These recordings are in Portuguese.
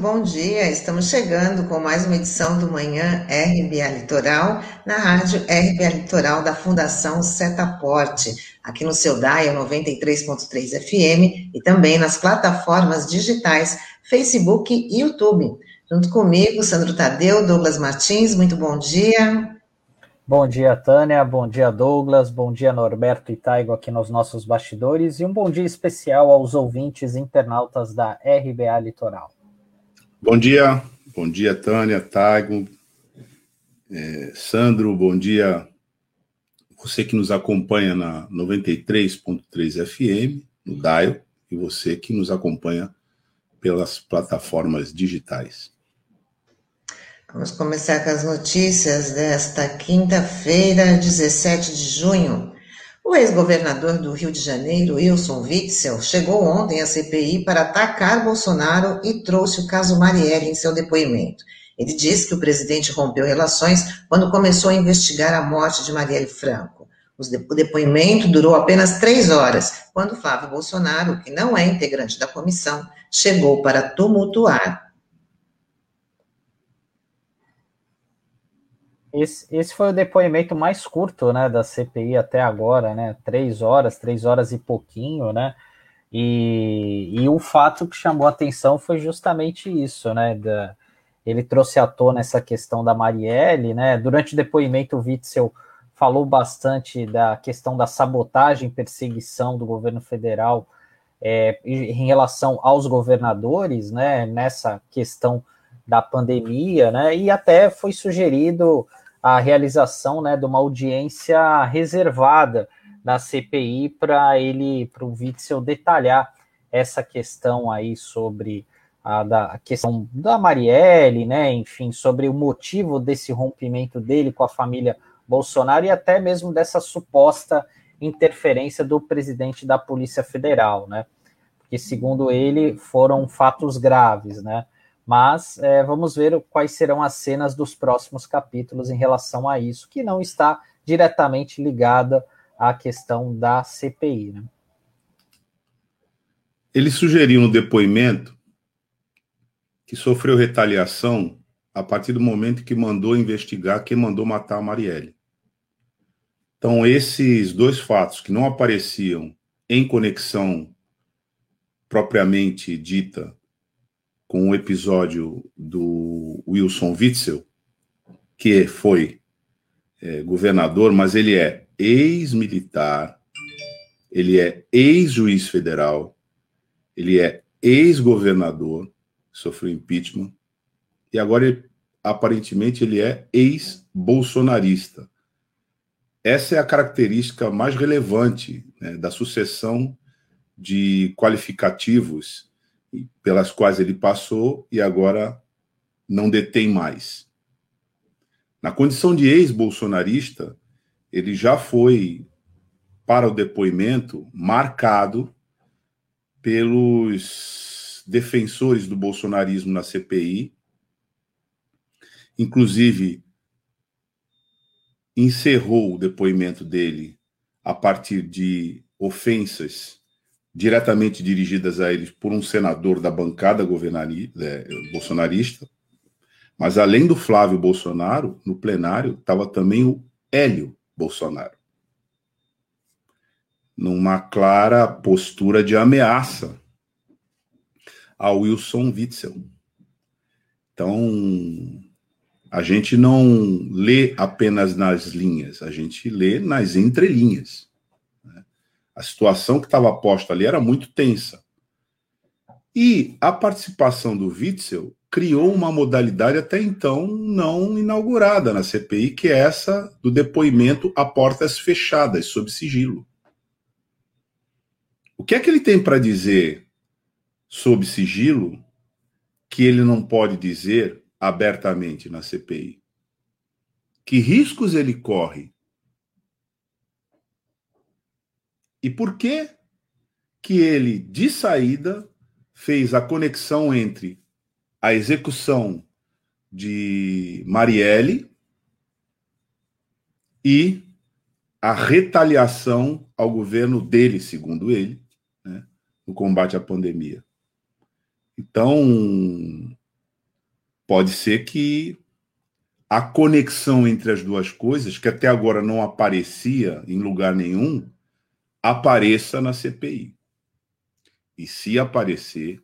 bom dia. Estamos chegando com mais uma edição do Manhã RBA Litoral, na rádio RBA Litoral da Fundação Setaporte, aqui no seu DAIA 93.3 FM e também nas plataformas digitais Facebook e YouTube. Junto comigo, Sandro Tadeu, Douglas Martins, muito bom dia. Bom dia, Tânia. Bom dia, Douglas. Bom dia, Norberto e Taigo aqui nos nossos bastidores. E um bom dia especial aos ouvintes internautas da RBA Litoral. Bom dia, bom dia, Tânia, Taigo, é, Sandro, bom dia. Você que nos acompanha na 93.3 FM, no Dial, e você que nos acompanha pelas plataformas digitais. Vamos começar com as notícias desta quinta-feira, 17 de junho. O ex-governador do Rio de Janeiro, Wilson Witzel, chegou ontem à CPI para atacar Bolsonaro e trouxe o caso Marielle em seu depoimento. Ele disse que o presidente rompeu relações quando começou a investigar a morte de Marielle Franco. O depoimento durou apenas três horas, quando Flávio Bolsonaro, que não é integrante da comissão, chegou para tumultuar Esse, esse foi o depoimento mais curto, né, da CPI até agora, né, três horas, três horas e pouquinho, né, e, e o fato que chamou a atenção foi justamente isso, né, da, ele trouxe à tona essa questão da Marielle, né, durante o depoimento o Witzel falou bastante da questão da sabotagem, perseguição do governo federal é, em relação aos governadores, né, nessa questão da pandemia, né, e até foi sugerido a realização né, de uma audiência reservada na CPI para ele, para o Witzel detalhar essa questão aí sobre a, da, a questão da Marielle, né, enfim, sobre o motivo desse rompimento dele com a família Bolsonaro e até mesmo dessa suposta interferência do presidente da Polícia Federal, né, porque segundo ele foram fatos graves, né, mas é, vamos ver quais serão as cenas dos próximos capítulos em relação a isso, que não está diretamente ligada à questão da CPI. Né? Ele sugeriu no depoimento que sofreu retaliação a partir do momento que mandou investigar quem mandou matar a Marielle. Então, esses dois fatos que não apareciam em conexão propriamente dita com o episódio do Wilson Witzel, que foi é, governador, mas ele é ex-militar, ele é ex-juiz federal, ele é ex-governador, sofreu impeachment, e agora, ele, aparentemente, ele é ex-bolsonarista. Essa é a característica mais relevante né, da sucessão de qualificativos pelas quais ele passou e agora não detém mais. Na condição de ex-bolsonarista, ele já foi para o depoimento marcado pelos defensores do bolsonarismo na CPI, inclusive encerrou o depoimento dele a partir de ofensas diretamente dirigidas a eles por um senador da bancada é, bolsonarista. Mas além do Flávio Bolsonaro, no plenário estava também o Hélio Bolsonaro. Numa clara postura de ameaça ao Wilson Witzel. Então, a gente não lê apenas nas linhas, a gente lê nas entrelinhas. A situação que estava posta ali era muito tensa. E a participação do Witzel criou uma modalidade até então não inaugurada na CPI, que é essa do depoimento a portas fechadas, sob sigilo. O que é que ele tem para dizer sob sigilo que ele não pode dizer abertamente na CPI? Que riscos ele corre E por que que ele, de saída, fez a conexão entre a execução de Marielle e a retaliação ao governo dele, segundo ele, né, no combate à pandemia. Então, pode ser que a conexão entre as duas coisas, que até agora não aparecia em lugar nenhum, apareça na CPI. E se aparecer,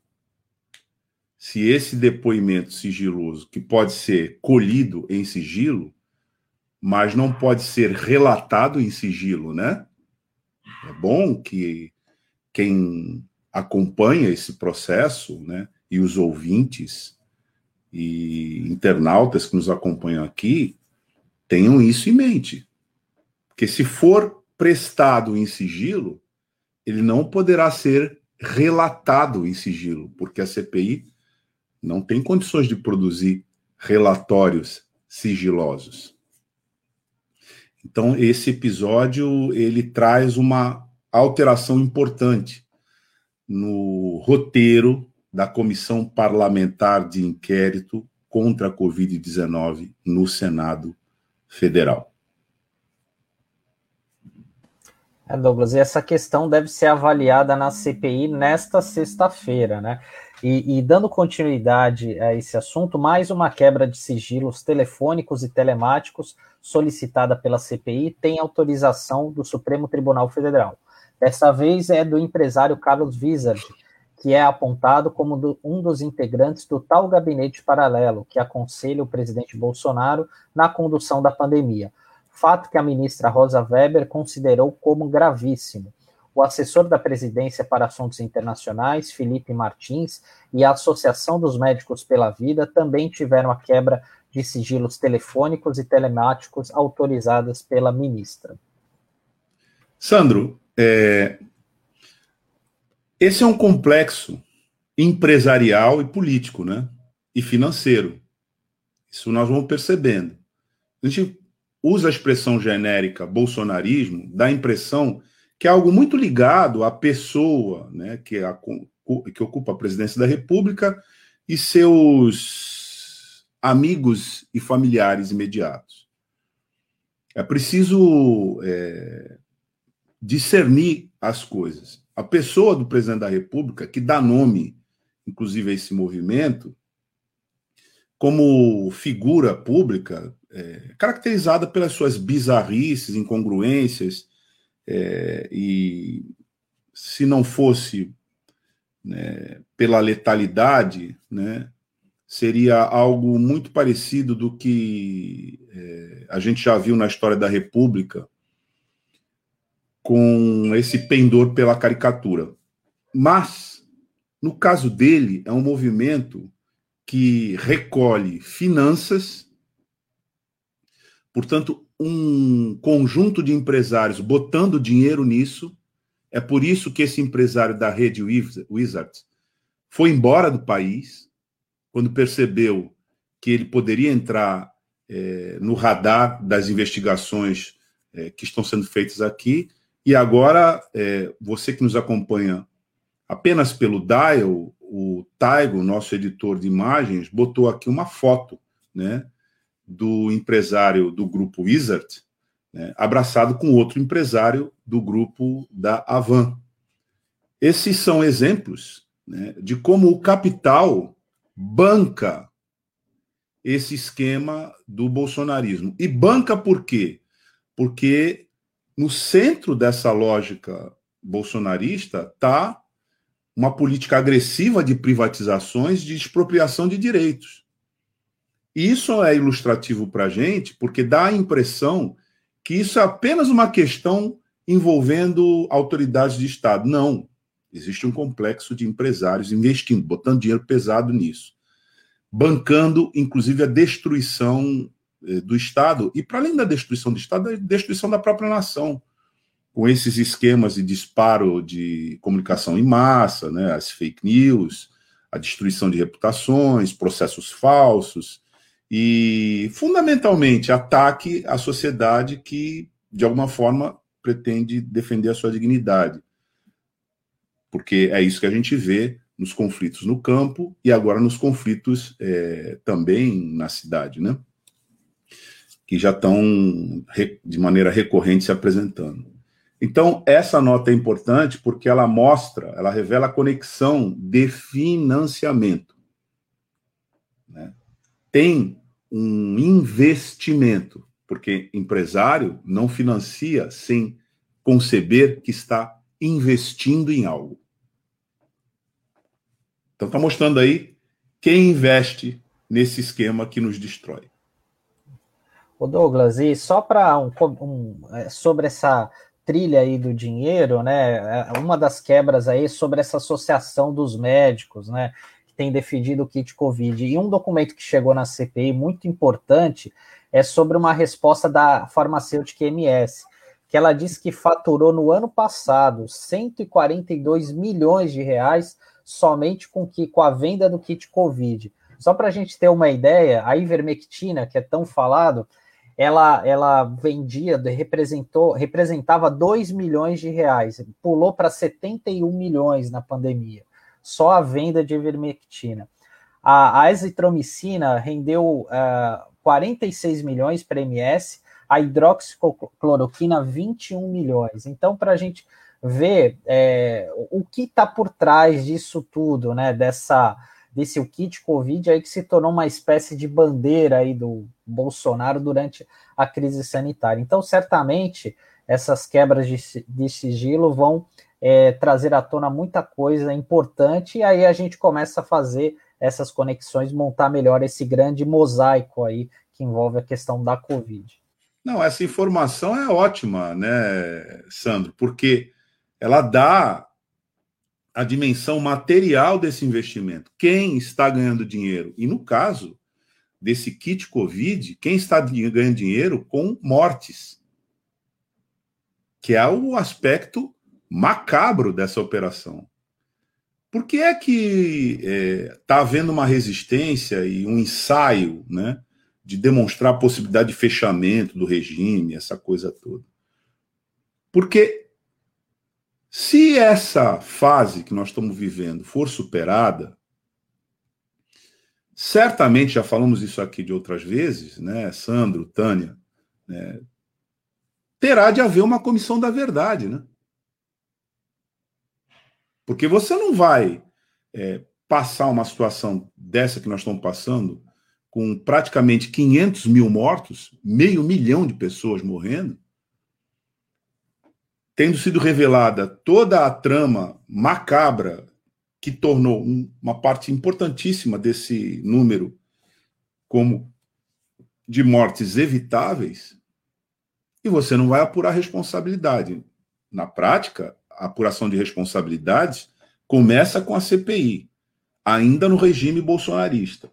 se esse depoimento sigiloso, que pode ser colhido em sigilo, mas não pode ser relatado em sigilo, né? É bom que quem acompanha esse processo, né, e os ouvintes e internautas que nos acompanham aqui tenham isso em mente. Porque se for prestado em sigilo, ele não poderá ser relatado em sigilo, porque a CPI não tem condições de produzir relatórios sigilosos. Então esse episódio ele traz uma alteração importante no roteiro da Comissão Parlamentar de Inquérito contra a Covid-19 no Senado Federal. É, Douglas, e essa questão deve ser avaliada na CPI nesta sexta-feira, né? E, e, dando continuidade a esse assunto, mais uma quebra de sigilos telefônicos e telemáticos solicitada pela CPI tem autorização do Supremo Tribunal Federal. Dessa vez é do empresário Carlos Wizard, que é apontado como do, um dos integrantes do tal gabinete paralelo que aconselha o presidente Bolsonaro na condução da pandemia. Fato que a ministra Rosa Weber considerou como gravíssimo. O assessor da presidência para assuntos internacionais, Felipe Martins, e a Associação dos Médicos pela Vida também tiveram a quebra de sigilos telefônicos e telemáticos autorizadas pela ministra. Sandro, é, esse é um complexo empresarial e político, né? E financeiro. Isso nós vamos percebendo. A gente usa a expressão genérica bolsonarismo, dá a impressão que é algo muito ligado à pessoa, né, que, é a, que ocupa a presidência da República e seus amigos e familiares imediatos. É preciso é, discernir as coisas a pessoa do presidente da República, que dá nome, inclusive, a esse movimento, como figura pública, é, caracterizada pelas suas bizarrices, incongruências, é, e se não fosse né, pela letalidade, né, seria algo muito parecido do que é, a gente já viu na história da República, com esse pendor pela caricatura. Mas, no caso dele, é um movimento que recolhe finanças, portanto, um conjunto de empresários botando dinheiro nisso. É por isso que esse empresário da rede Wizards foi embora do país, quando percebeu que ele poderia entrar é, no radar das investigações é, que estão sendo feitas aqui, e agora, é, você que nos acompanha apenas pelo Dial, o Taigo, nosso editor de imagens, botou aqui uma foto né, do empresário do grupo Wizard, né, abraçado com outro empresário do grupo da Avan. Esses são exemplos né, de como o capital banca esse esquema do bolsonarismo. E banca por quê? Porque no centro dessa lógica bolsonarista está uma política agressiva de privatizações, de expropriação de direitos. Isso é ilustrativo para a gente, porque dá a impressão que isso é apenas uma questão envolvendo autoridades de Estado. Não. Existe um complexo de empresários investindo, botando dinheiro pesado nisso, bancando, inclusive, a destruição eh, do Estado, e para além da destruição do Estado, a destruição da própria nação, com esses esquemas de disparo de comunicação em massa, né, as fake news, a destruição de reputações, processos falsos, e, fundamentalmente, ataque à sociedade que, de alguma forma, pretende defender a sua dignidade. Porque é isso que a gente vê nos conflitos no campo e agora nos conflitos é, também na cidade, né? que já estão de maneira recorrente se apresentando. Então, essa nota é importante porque ela mostra, ela revela a conexão de financiamento. Né? Tem um investimento, porque empresário não financia sem conceber que está investindo em algo. Então, está mostrando aí quem investe nesse esquema que nos destrói. O Douglas, e só para um, um, é, sobre essa trilha aí do dinheiro, né? É, uma das quebras aí sobre essa associação dos médicos, né? Que tem defendido o kit Covid. E um documento que chegou na CPI muito importante é sobre uma resposta da farmacêutica MS, que ela disse que faturou no ano passado 142 milhões de reais somente com, que, com a venda do kit Covid. Só para a gente ter uma ideia, a ivermectina, que é tão falado, ela, ela vendia, representou, representava 2 milhões de reais, pulou para 71 milhões na pandemia, só a venda de ivermectina. A, a azitromicina rendeu uh, 46 milhões para MS, a hidroxicloroquina 21 milhões. Então, para a gente ver é, o que está por trás disso tudo, né? Dessa desse o kit Covid aí que se tornou uma espécie de bandeira aí do Bolsonaro durante a crise sanitária. Então, certamente, essas quebras de, de sigilo vão é, trazer à tona muita coisa importante, e aí a gente começa a fazer essas conexões, montar melhor esse grande mosaico aí que envolve a questão da Covid. Não, essa informação é ótima, né, Sandro? Porque ela dá a dimensão material desse investimento. Quem está ganhando dinheiro? E no caso desse kit Covid, quem está ganhando dinheiro com mortes, que é o aspecto macabro dessa operação. Por que é que está é, tá havendo uma resistência e um ensaio né, de demonstrar a possibilidade de fechamento do regime, essa coisa toda? Porque se essa fase que nós estamos vivendo for superada, certamente, já falamos isso aqui de outras vezes, né, Sandro, Tânia, né, terá de haver uma comissão da verdade, né? Porque você não vai é, passar uma situação dessa que nós estamos passando, com praticamente 500 mil mortos, meio milhão de pessoas morrendo, tendo sido revelada toda a trama macabra que tornou uma parte importantíssima desse número como de mortes evitáveis, e você não vai apurar responsabilidade. Na prática, a apuração de responsabilidades começa com a CPI, ainda no regime bolsonarista.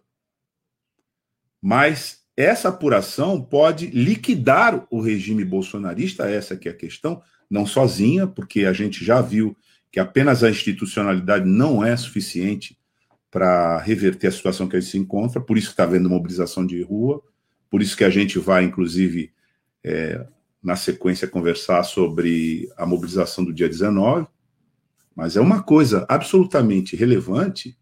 Mas essa apuração pode liquidar o regime bolsonarista, essa que é a questão, não sozinha, porque a gente já viu que apenas a institucionalidade não é suficiente para reverter a situação que a gente se encontra, por isso que está havendo mobilização de rua, por isso que a gente vai, inclusive, é, na sequência, conversar sobre a mobilização do dia 19, mas é uma coisa absolutamente relevante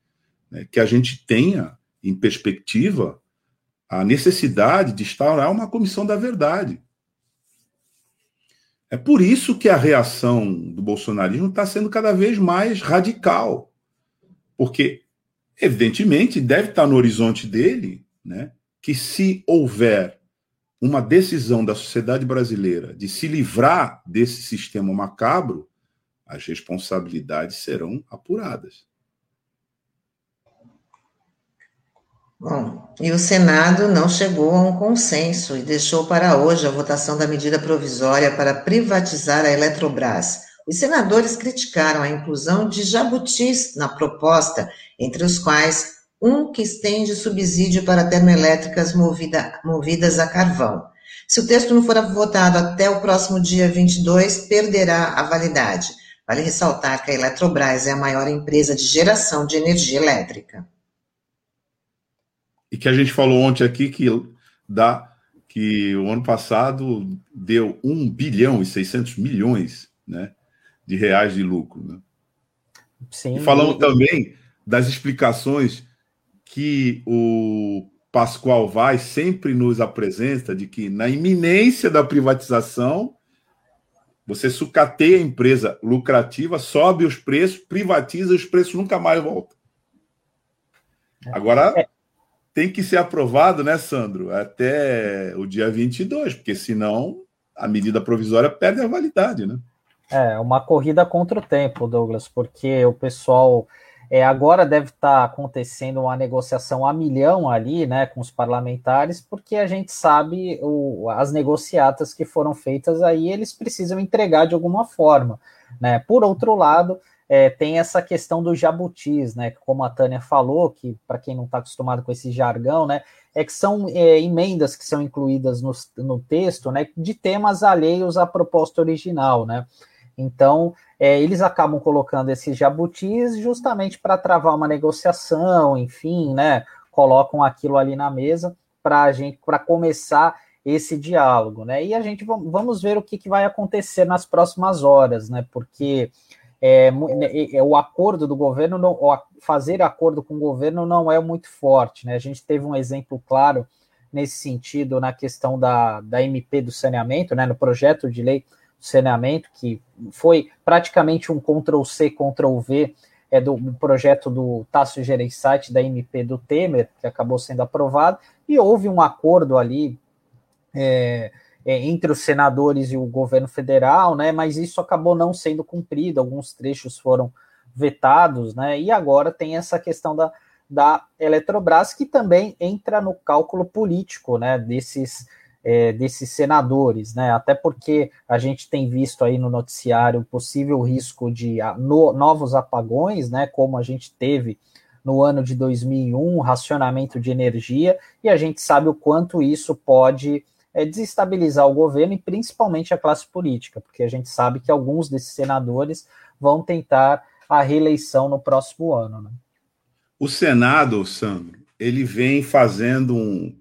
né, que a gente tenha em perspectiva a necessidade de instaurar uma comissão da verdade. É por isso que a reação do bolsonarismo está sendo cada vez mais radical. Porque, evidentemente, deve estar no horizonte dele né, que, se houver uma decisão da sociedade brasileira de se livrar desse sistema macabro, as responsabilidades serão apuradas. Bom, e o Senado não chegou a um consenso e deixou para hoje a votação da medida provisória para privatizar a Eletrobras. Os senadores criticaram a inclusão de jabutis na proposta, entre os quais um que estende subsídio para termoelétricas movida, movidas a carvão. Se o texto não for votado até o próximo dia 22, perderá a validade. Vale ressaltar que a Eletrobras é a maior empresa de geração de energia elétrica e que a gente falou ontem aqui que dá que o ano passado deu 1 bilhão e 600 milhões né, de reais de lucro. Né? Sim, e falamos também das explicações que o Pascoal Vaz sempre nos apresenta de que na iminência da privatização Você sucateia a empresa lucrativa, sobe os preços, privatiza, os preços nunca mais voltam. Agora, é. Tem que ser aprovado, né, Sandro, até o dia 22, porque senão a medida provisória perde a validade, né? É, uma corrida contra o tempo, Douglas, porque o pessoal é, agora deve estar tá acontecendo uma negociação a milhão ali, né, com os parlamentares, porque a gente sabe o, as negociatas que foram feitas aí, eles precisam entregar de alguma forma, né? Por outro lado, é, tem essa questão dos jabutis, né? Como a Tânia falou, que para quem não está acostumado com esse jargão, né? É que são é, emendas que são incluídas no, no texto, né? De temas alheios à proposta original, né? Então, é, eles acabam colocando esses jabutis justamente para travar uma negociação, enfim, né? Colocam aquilo ali na mesa para a gente, para começar esse diálogo, né? E a gente vamos ver o que, que vai acontecer nas próximas horas, né? Porque é, é, é, o acordo do governo, não, fazer acordo com o governo não é muito forte, né? A gente teve um exemplo claro nesse sentido na questão da, da MP do saneamento, né? No projeto de lei saneamento, que foi praticamente um Ctrl-C, Ctrl-V é do projeto do Tássio Gereissati, da MP do Temer, que acabou sendo aprovado, e houve um acordo ali é, entre os senadores e o governo federal, né, mas isso acabou não sendo cumprido, alguns trechos foram vetados, né, e agora tem essa questão da, da Eletrobras, que também entra no cálculo político, né, desses é, desses senadores, né? Até porque a gente tem visto aí no noticiário possível risco de no, novos apagões, né? Como a gente teve no ano de 2001, racionamento de energia, e a gente sabe o quanto isso pode é, desestabilizar o governo e principalmente a classe política, porque a gente sabe que alguns desses senadores vão tentar a reeleição no próximo ano. Né? O Senado, Sandro, ele vem fazendo um,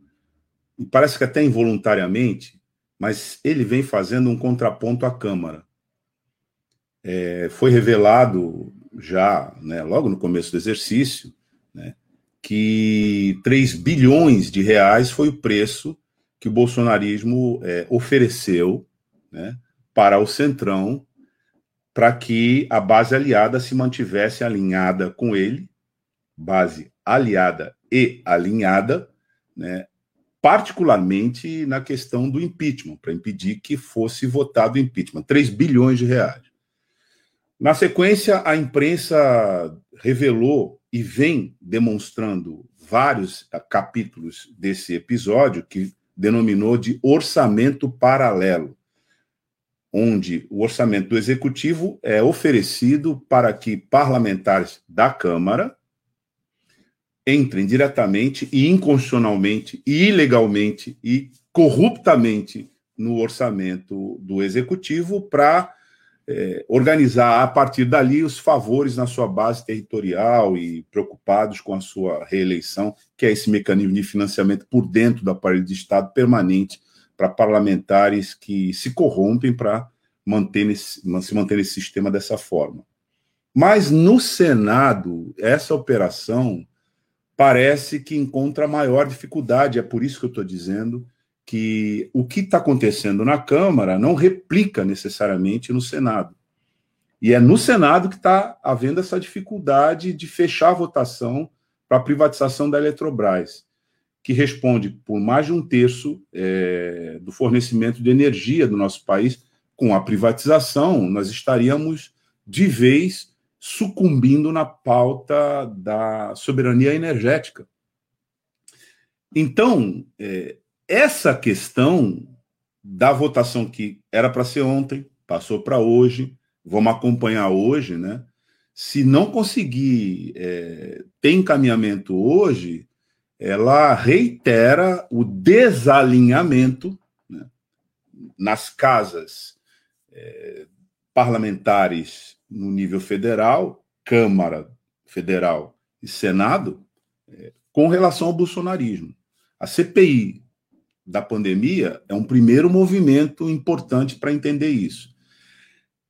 parece que até involuntariamente, mas ele vem fazendo um contraponto à Câmara. É, foi revelado já, né, logo no começo do exercício, né, que 3 bilhões de reais foi o preço que o bolsonarismo é, ofereceu né, para o Centrão para que a base aliada se mantivesse alinhada com ele, base aliada e alinhada, né, particularmente na questão do impeachment, para impedir que fosse votado o impeachment. 3 bilhões de reais. Na sequência, a imprensa revelou e vem demonstrando vários capítulos desse episódio que denominou de orçamento paralelo, onde o orçamento do executivo é oferecido para que parlamentares da Câmara entrem diretamente e inconstitucionalmente e ilegalmente e corruptamente no orçamento do executivo para é, organizar a partir dali os favores na sua base territorial e preocupados com a sua reeleição, que é esse mecanismo de financiamento por dentro do aparelho de Estado permanente para parlamentares que se corrompem para manter nesse, se manter nesse sistema dessa forma. Mas no Senado, essa operação parece que encontra maior dificuldade. É por isso que eu estou dizendo que o que está acontecendo na Câmara não replica necessariamente no Senado. E é no Senado que está havendo essa dificuldade de fechar a votação para a privatização da Eletrobras, que responde por mais de um terço é, do fornecimento de energia do nosso país. Com a privatização, nós estaríamos de vez sucumbindo na pauta da soberania energética. Então, é, essa questão da votação que era para ser ontem, passou para hoje, vamos acompanhar hoje, né? Se não conseguir é, ter encaminhamento hoje, ela reitera o desalinhamento né, nas casas é, parlamentares no nível federal, Câmara Federal e Senado, é, com relação ao bolsonarismo. A CPI da pandemia é um primeiro movimento importante para entender isso.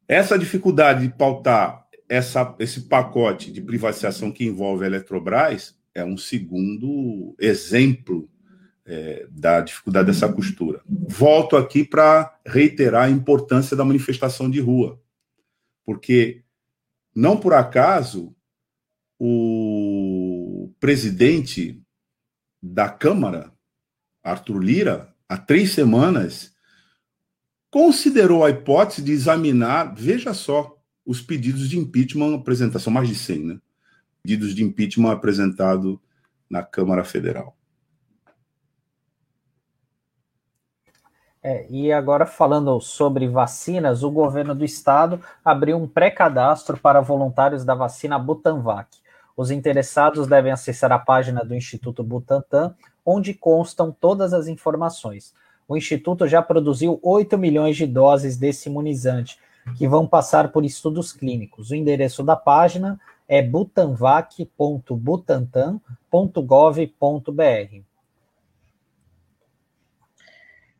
Essa dificuldade de pautar essa, esse pacote de privatização que envolve a Eletrobras é um segundo exemplo é, da dificuldade dessa costura. Volto aqui para reiterar a importância da manifestação de rua. Porque, não por acaso, o presidente da Câmara, Arthur Lira, há três semanas, considerou a hipótese de examinar, veja só, os pedidos de impeachment apresentados, são mais de 100, né? Pedidos de impeachment apresentados na Câmara Federal. É, e agora falando sobre vacinas, o governo do estado abriu um pré-cadastro para voluntários da vacina Butanvac. Os interessados devem acessar a página do Instituto Butantan, onde constam todas as informações. O Instituto já produziu 8 milhões de doses desse imunizante, que vão passar por estudos clínicos. O endereço da página é butanvac.butantan.gov.br.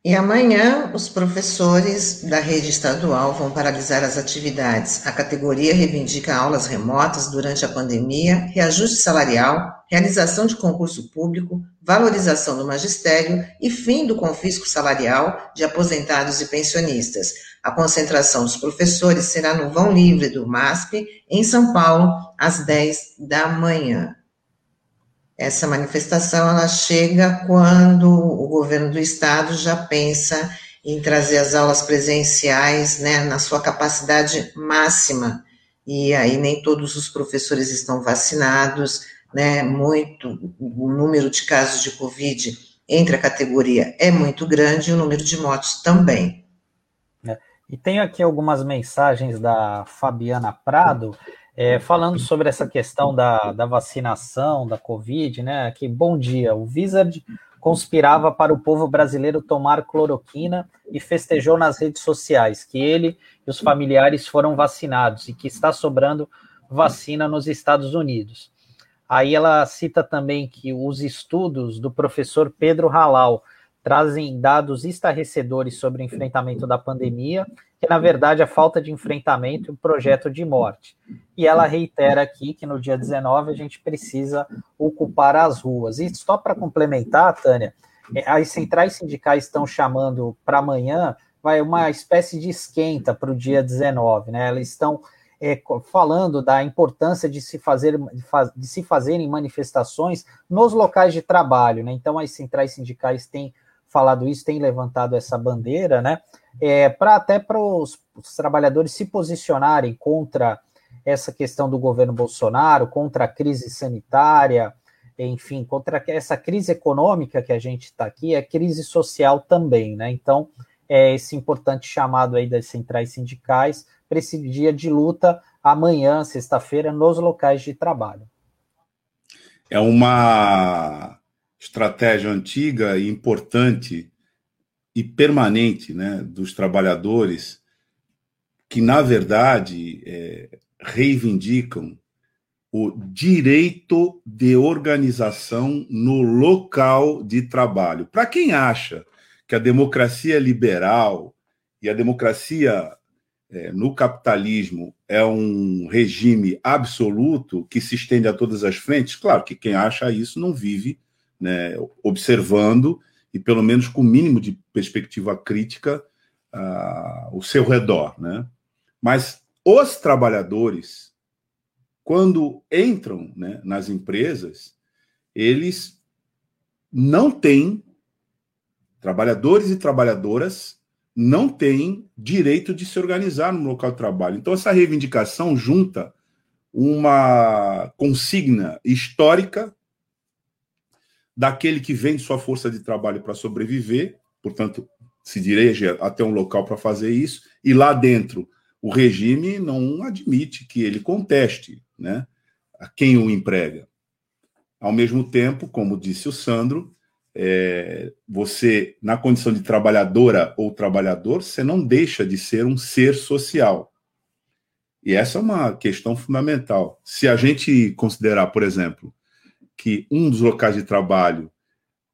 E amanhã, os professores da rede estadual vão paralisar as atividades. A categoria reivindica aulas remotas durante a pandemia, reajuste salarial, realização de concurso público, valorização do magistério e fim do confisco salarial de aposentados e pensionistas. A concentração dos professores será no vão livre do MASP, em São Paulo, às 10 da manhã. Essa manifestação ela chega quando o governo do estado já pensa em trazer as aulas presenciais né, na sua capacidade máxima. E aí nem todos os professores estão vacinados, né? Muito o número de casos de Covid entre a categoria é muito grande e o número de mortes também. É. E tem aqui algumas mensagens da Fabiana Prado. Falando sobre essa questão da, da vacinação, da Covid, né? Que bom dia. O Wizard conspirava para o povo brasileiro tomar cloroquina e festejou nas redes sociais que ele e os familiares foram vacinados e que está sobrando vacina nos Estados Unidos. Aí ela cita também que os estudos do professor Pedro Halal trazem dados estarrecedores sobre o enfrentamento da pandemia, que na verdade a falta de enfrentamento e um projeto de morte. E ela reitera aqui que no dia 19 a gente precisa ocupar as ruas. E só para complementar, Tânia, é, as centrais sindicais estão chamando para amanhã vai uma espécie de esquenta para o dia 19, né? Elas estão é, falando da importância de se fazer de se fazerem manifestações nos locais de trabalho, né? Então as centrais sindicais têm falado isso, tem levantado essa bandeira, né? É, para até para os trabalhadores se posicionarem contra essa questão do governo Bolsonaro, contra a crise sanitária, enfim, contra essa crise econômica que a gente está aqui, é crise social também, né? Então, é esse importante chamado aí das centrais sindicais para esse dia de luta amanhã, sexta-feira, nos locais de trabalho. É uma estratégia antiga e importante e permanente né, dos trabalhadores que, na verdade, é, reivindicam o direito de organização no local de trabalho. Para quem acha que a democracia liberal e a democracia é, no capitalismo é um regime absoluto que se estende a todas as frentes, claro que quem acha isso não vive né, observando e pelo menos com o mínimo de perspectiva crítica uh, o seu redor, né? Mas os trabalhadores, quando entram né, nas empresas, eles não têm trabalhadores e trabalhadoras não têm direito de se organizar no local de trabalho. Então essa reivindicação junta uma consigna histórica daquele que vende sua força de trabalho para sobreviver, portanto, se dirige até um local para fazer isso, e lá dentro o regime não admite que ele conteste né, a quem o emprega. Ao mesmo tempo, como disse o Sandro, é, você, na condição de trabalhadora ou trabalhador, você não deixa de ser um ser social. E essa é uma questão fundamental. Se a gente considerar, por exemplo, que um dos locais de trabalho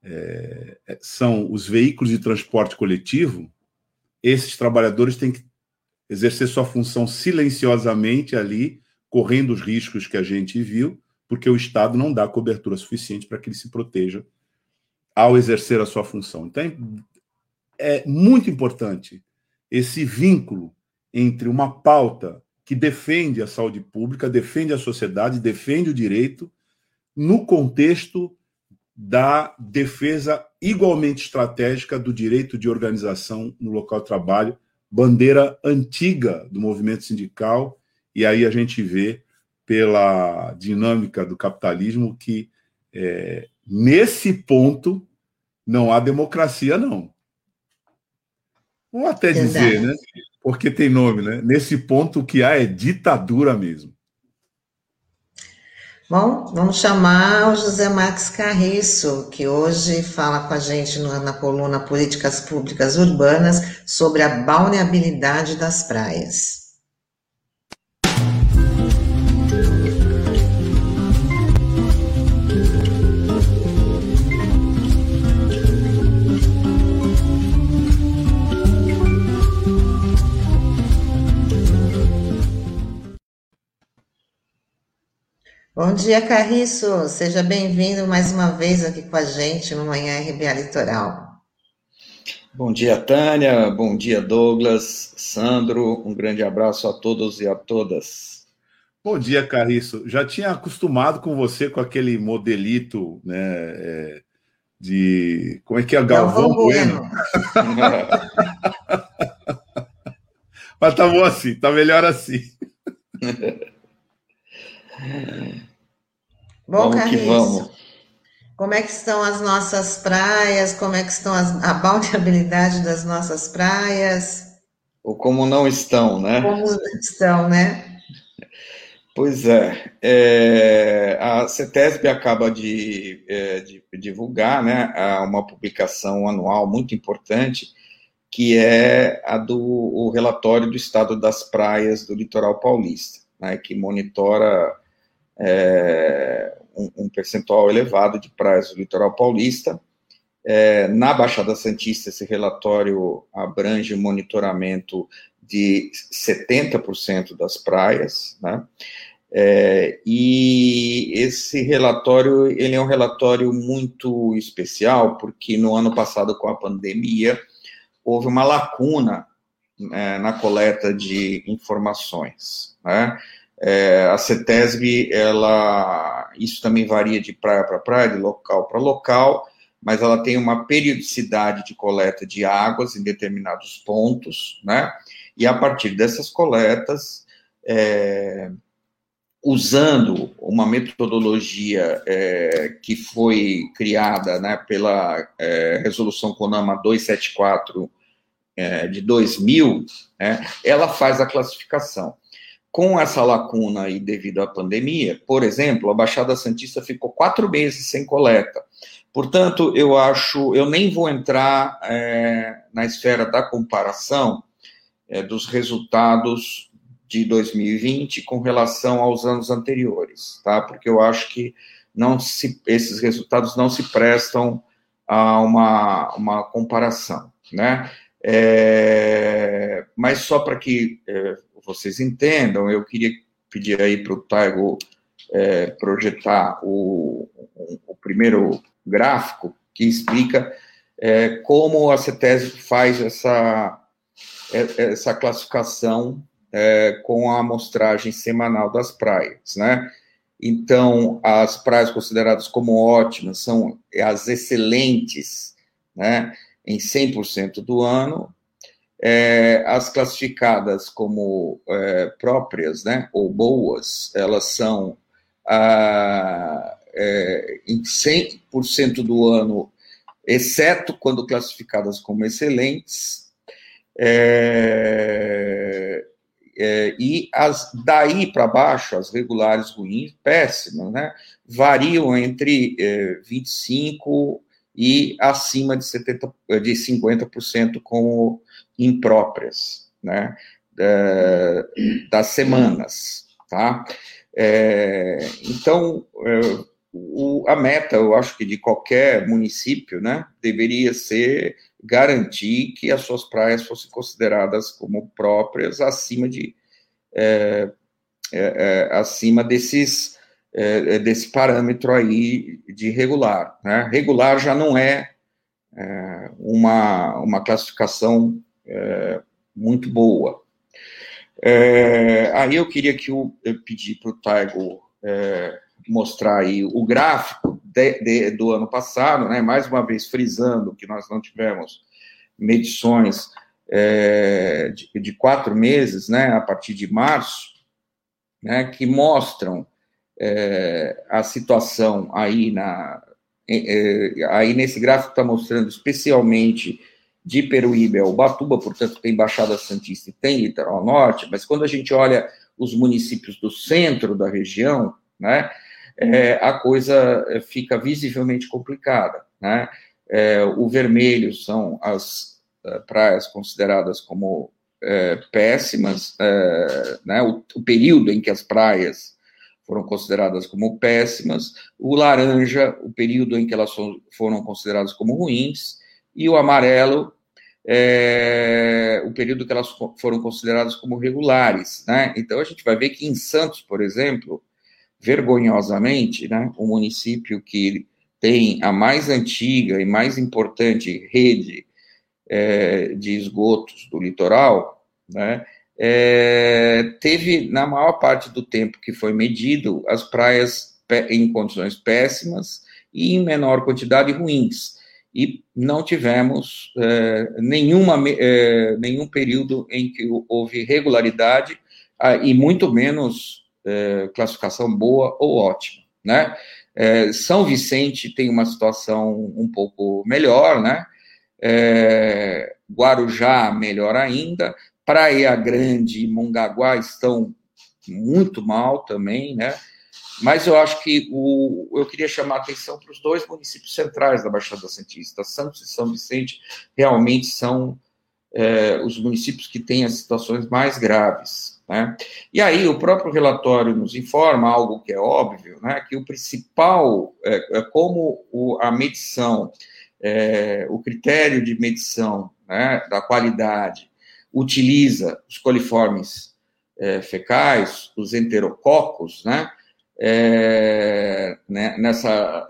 é, é, são os veículos de transporte coletivo, esses trabalhadores têm que exercer sua função silenciosamente ali, correndo os riscos que a gente viu, porque o Estado não dá cobertura suficiente para que ele se proteja ao exercer a sua função. Então, é muito importante esse vínculo entre uma pauta que defende a saúde pública, defende a sociedade, defende o direito, no contexto da defesa igualmente estratégica do direito de organização no local de trabalho, bandeira antiga do movimento sindical, e aí a gente vê pela dinâmica do capitalismo que é, nesse ponto não há democracia, não. Vou até dizer, né? Porque tem nome, né? Nesse ponto o que há é ditadura mesmo. Bom, vamos chamar o José Marques Carriço, que hoje fala com a gente na coluna Políticas Públicas Urbanas sobre a balneabilidade das praias. Bom dia, Carriço. Seja bem-vindo mais uma vez aqui com a gente no Manhã RBA Litoral. Bom dia, Tânia. Bom dia, Douglas, Sandro. Um grande abraço a todos e a todas. Bom dia, Carriço. Já tinha acostumado com você com aquele modelito, né? É, de. Como é que é? Galvão, Bueno. Mas tá bom assim, tá melhor assim. Bom, vamos que vamos. Como é que estão as nossas praias? Como é que estão as, a balneabilidade das nossas praias? Ou como não estão, né? Como estão, né? Pois é, é a CETESB acaba de, é, de, divulgar né, uma publicação anual muito importante, que é a do o relatório do estado das praias do litoral paulista, né, que monitora é, um, um, percentual elevado de praias do litoral paulista. É, na Baixada Santista, esse relatório abrange o monitoramento de 70% das praias, né? É, e esse relatório, ele é um relatório muito especial, porque no ano passado, com a pandemia, houve uma lacuna é, na coleta de informações, né? É, a CETESB, ela, isso também varia de praia para praia, de local para local, mas ela tem uma periodicidade de coleta de águas em determinados pontos, né? E a partir dessas coletas, é, usando uma metodologia é, que foi criada né, pela é, resolução CONAMA 274 é, de 2000, né, ela faz a classificação com essa lacuna aí devido à pandemia, por exemplo, a Baixada Santista ficou quatro meses sem coleta. Portanto, eu acho, eu nem vou entrar é, na esfera da comparação é, dos resultados de 2020 com relação aos anos anteriores, tá? Porque eu acho que não se, esses resultados não se prestam a uma, uma comparação, né? É, mas só para que é, vocês entendam, eu queria pedir aí para o Taigo é, projetar o, o, primeiro gráfico que explica é, como a CETESB faz essa, é, essa classificação é, com a amostragem semanal das praias, né? Então, as praias consideradas como ótimas são as excelentes, né, em 100% do ano, é, as classificadas como é, próprias, né, ou boas, elas são ah, é, em 100% do ano, exceto quando classificadas como excelentes, é, é, e as daí para baixo, as regulares ruins, péssimas, né, variam entre 25% é, e acima de, 70, de 50% como impróprias, né, das semanas, tá? É, então, é, o, a meta, eu acho que de qualquer município, né, deveria ser garantir que as suas praias fossem consideradas como próprias acima de é, é, é acima desses é, é, desse parâmetro aí de regular, né? Regular já não é, uma, uma classificação é, muito boa. É, aí eu queria que eu, eu pedi para o Taigo é, mostrar aí o gráfico de, de, do ano passado, né? Mais uma vez frisando que nós não tivemos medições é, de, de, quatro meses, né? A partir de março, né? Que mostram é, a situação aí na é, aí nesse gráfico está mostrando especialmente de Peruíbe ao Ubatuba, portanto tem Baixada Santista e tem Litoral Norte, mas quando a gente olha os municípios do centro da região, né, é, a coisa fica visivelmente complicada, né? É, o vermelho são as uh, praias consideradas como é, péssimas, é, né? O, o período em que as praias foram consideradas como péssimas, o laranja, o período em que elas foram consideradas como ruins, e o amarelo, é, o período que elas foram consideradas como regulares. Né? Então, a gente vai ver que em Santos, por exemplo, vergonhosamente, né, o município que tem a mais antiga e mais importante rede é, de esgotos do litoral, né, é, teve, na maior parte do tempo que foi medido, as praias em condições péssimas e em menor quantidade ruins. E não tivemos é, nenhuma, é, nenhum período em que houve regularidade ah, e muito menos é, classificação boa ou ótima, né? São Vicente tem uma situação um pouco melhor, né? Guarujá melhor ainda, Praia Grande e Mongaguá estão muito mal também, né? Mas eu acho que o, eu queria chamar a atenção para os dois municípios centrais da Baixada Santista. Santos e São Vicente realmente são é, os municípios que têm as situações mais graves. Né? E aí o próprio relatório nos informa algo que é óbvio, né? que o principal, é, é como o, a medição, é, o critério de medição né, da qualidade utiliza os coliformes é, fecais, os enterococos, né, é, né nessa,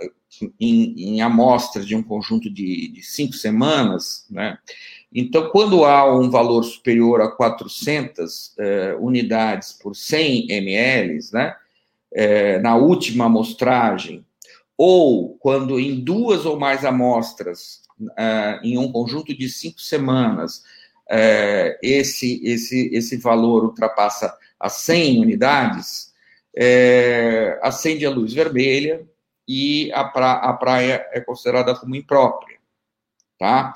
em, em, amostras de um conjunto de, de cinco semanas, né, então, quando há um valor superior a 400 é, unidades por 100 ml, né, é, na última amostragem, ou quando em duas ou mais amostras, é, em um conjunto de cinco semanas, esse, esse, esse valor ultrapassa as 100 unidades, é, acende a luz vermelha e a, pra, a praia é considerada como imprópria, tá?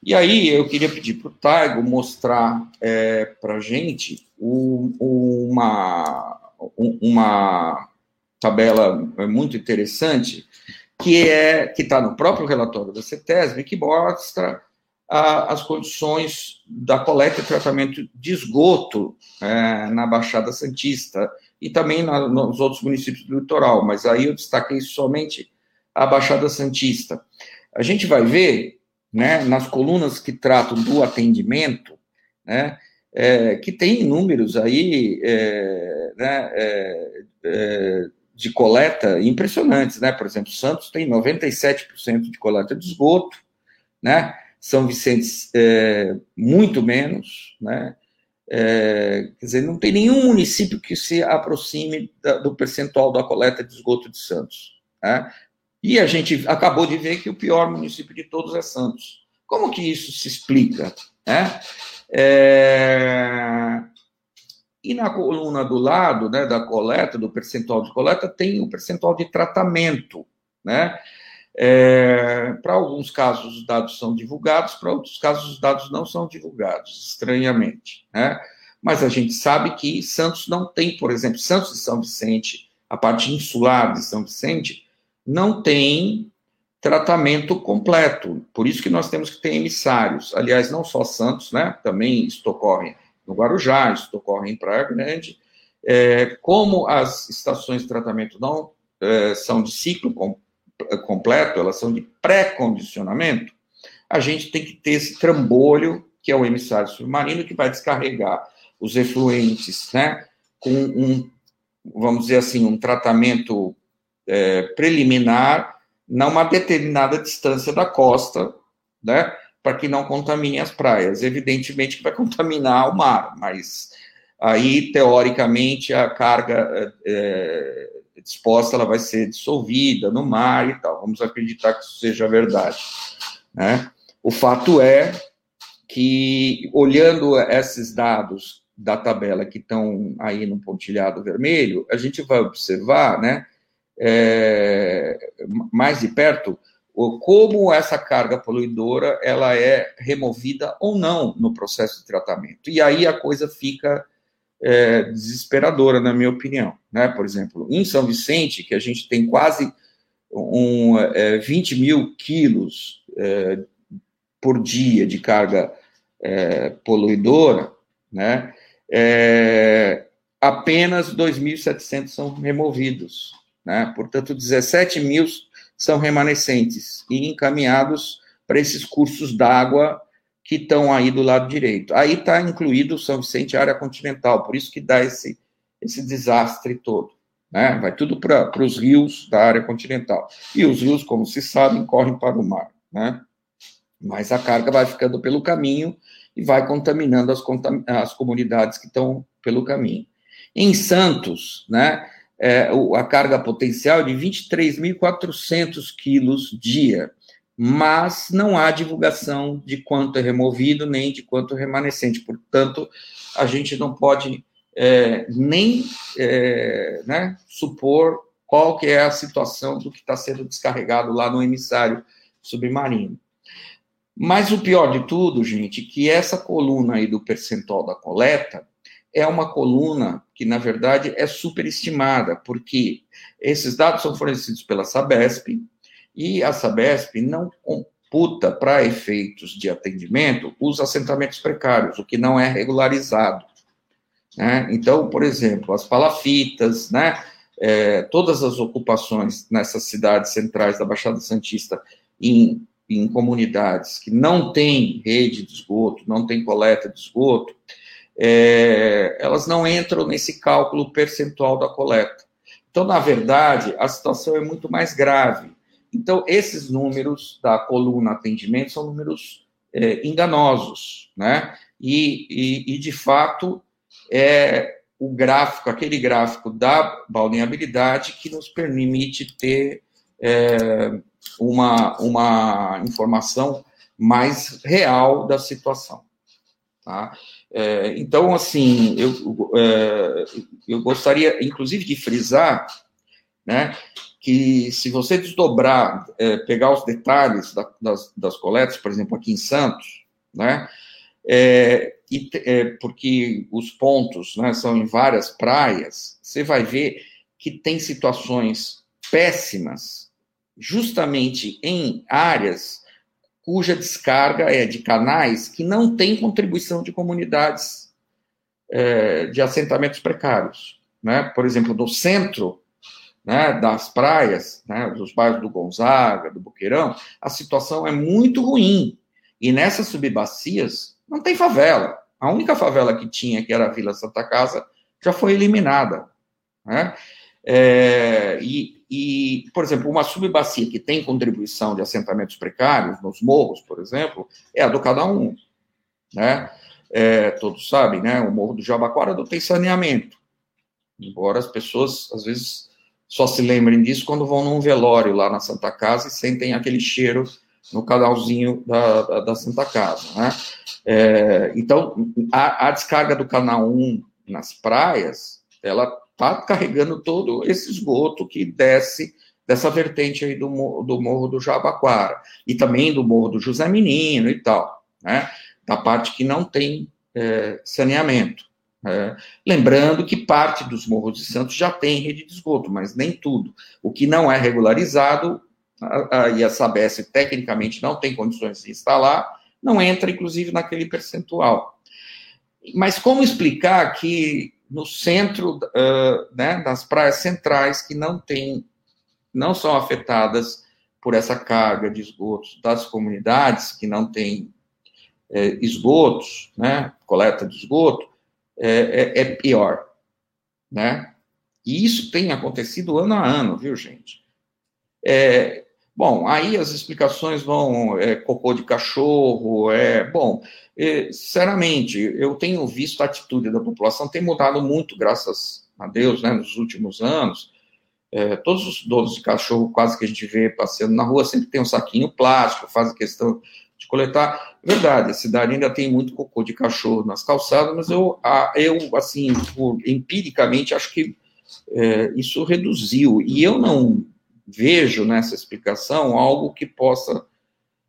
E aí eu queria pedir para o Taigo mostrar é, para a gente o, uma, uma tabela muito interessante que é que está no próprio relatório da CETESB, que mostra as condições da coleta e tratamento de esgoto é, na Baixada Santista e também na, nos outros municípios do litoral, mas aí eu destaquei somente a Baixada Santista. A gente vai ver, né, nas colunas que tratam do atendimento, né, é, que tem números aí é, né, é, é de coleta impressionantes, né? Por exemplo, Santos tem 97% de coleta de esgoto, né? São Vicente é, muito menos, né? É, quer dizer, não tem nenhum município que se aproxime da, do percentual da coleta de esgoto de Santos. Né? E a gente acabou de ver que o pior município de todos é Santos. Como que isso se explica? Né? É... E na coluna do lado né, da coleta, do percentual de coleta, tem o percentual de tratamento. Né? É, para alguns casos, os dados são divulgados, para outros casos, os dados não são divulgados, estranhamente. Né? Mas a gente sabe que Santos não tem, por exemplo, Santos e São Vicente, a parte insular de São Vicente, não tem tratamento completo. Por isso que nós temos que ter emissários. Aliás, não só Santos, né? também isto ocorre no Guarujá, isto ocorre em Praia Grande. É, como as estações de tratamento não é, são de ciclo completo, elas são de pré-condicionamento, a gente tem que ter esse trambolho, que é o emissário submarino, que vai descarregar os efluentes, né, com um, vamos dizer assim, um tratamento é, preliminar numa determinada distância da costa, né, para que não contamine as praias. Evidentemente que vai contaminar o mar, mas aí, teoricamente, a carga é, disposta ela vai ser dissolvida no mar e tal. Vamos acreditar que isso seja verdade. Né? O fato é que, olhando esses dados da tabela que estão aí no pontilhado vermelho, a gente vai observar, né, é, mais de perto, como essa carga poluidora ela é removida ou não no processo de tratamento. E aí a coisa fica é, desesperadora, na minha opinião. Né? Por exemplo, em São Vicente, que a gente tem quase um, é, 20 mil quilos é, por dia de carga é, poluidora, né? É, apenas 2.700 são removidos. Né? Portanto, 17 mil são remanescentes e encaminhados para esses cursos d'água que estão aí do lado direito. Aí está incluído São Vicente, área continental, por isso que dá esse, esse desastre todo. Né? Vai tudo para os rios da área continental. E os rios, como se sabe, correm para o mar. Né? Mas a carga vai ficando pelo caminho e vai contaminando as, as comunidades que estão pelo caminho. Em Santos, né, é, a carga potencial é de 23.400 quilos dia mas não há divulgação de quanto é removido nem de quanto é remanescente. Portanto, a gente não pode é, nem é, né, supor qual que é a situação do que está sendo descarregado lá no emissário submarino. Mas o pior de tudo, gente, que essa coluna aí do percentual da coleta é uma coluna que, na verdade, é superestimada, porque esses dados são fornecidos pela Sabesp, e a Sabesp não computa para efeitos de atendimento os assentamentos precários, o que não é regularizado. Né? Então, por exemplo, as palafitas, né? É, todas as ocupações nessas cidades centrais da Baixada Santista em, em comunidades que não têm rede de esgoto, não têm coleta de esgoto, é, elas não entram nesse cálculo percentual da coleta. Então, na verdade, a situação é muito mais grave. Então, esses números da coluna atendimento são números é, enganosos, né? E, e, e, de fato, é o gráfico, aquele gráfico da balneabilidade que nos permite ter é, uma, uma informação mais real da situação. Tá? É, então, assim, eu, é, eu gostaria, inclusive, de frisar né, que se você desdobrar, é, pegar os detalhes da, das, das coletas, por exemplo, aqui em Santos, né, é, e, é, porque os pontos né, são em várias praias, você vai ver que tem situações péssimas, justamente em áreas cuja descarga é de canais que não tem contribuição de comunidades é, de assentamentos precários. Né? Por exemplo, no centro né, das praias, né, dos bairros do Gonzaga, do Boqueirão, a situação é muito ruim. E nessas subbacias não tem favela. A única favela que tinha, que era a Vila Santa Casa, já foi eliminada. Né? É, e, e, por exemplo, uma subbacia que tem contribuição de assentamentos precários, nos morros, por exemplo, é a do Cada Um. Né? É, todos sabem, né? o Morro do Jabaquara não tem saneamento. Embora as pessoas, às vezes, só se lembrem disso quando vão num velório lá na Santa Casa e sentem aquele cheiro no canalzinho da, da, da Santa Casa. Né? É, então, a, a, descarga do canal 1 nas praias, ela está carregando todo esse esgoto que desce dessa vertente aí do, do Morro do Jabaquara, e também do Morro do José Menino e tal, né? da parte que não tem é, saneamento. É, lembrando que parte dos Morros de Santos já tem rede de esgoto, mas nem tudo. O que não é regularizado, a, a, e a Sabesp tecnicamente não tem condições de instalar, não entra, inclusive, naquele percentual. Mas como explicar que no centro uh, né, das praias centrais, que não tem, não são afetadas por essa carga de esgotos das comunidades, que não têm é, esgotos, né, coleta de esgoto, é, é, é pior, né? E isso tem acontecido ano a ano, viu, gente? É, Bom, aí as explicações vão, é, cocô de cachorro, é, bom, é, sinceramente, eu tenho visto a atitude da população tem mudado muito, graças a Deus, né, nos últimos anos, é, todos os donos de cachorro quase que a gente vê passeando na rua sempre tem um saquinho plástico, fazem questão de coletar. Verdade, a cidade ainda tem muito cocô de cachorro nas calçadas, mas eu, eu assim, por, empiricamente, acho que é, isso reduziu. E eu não vejo nessa explicação algo que possa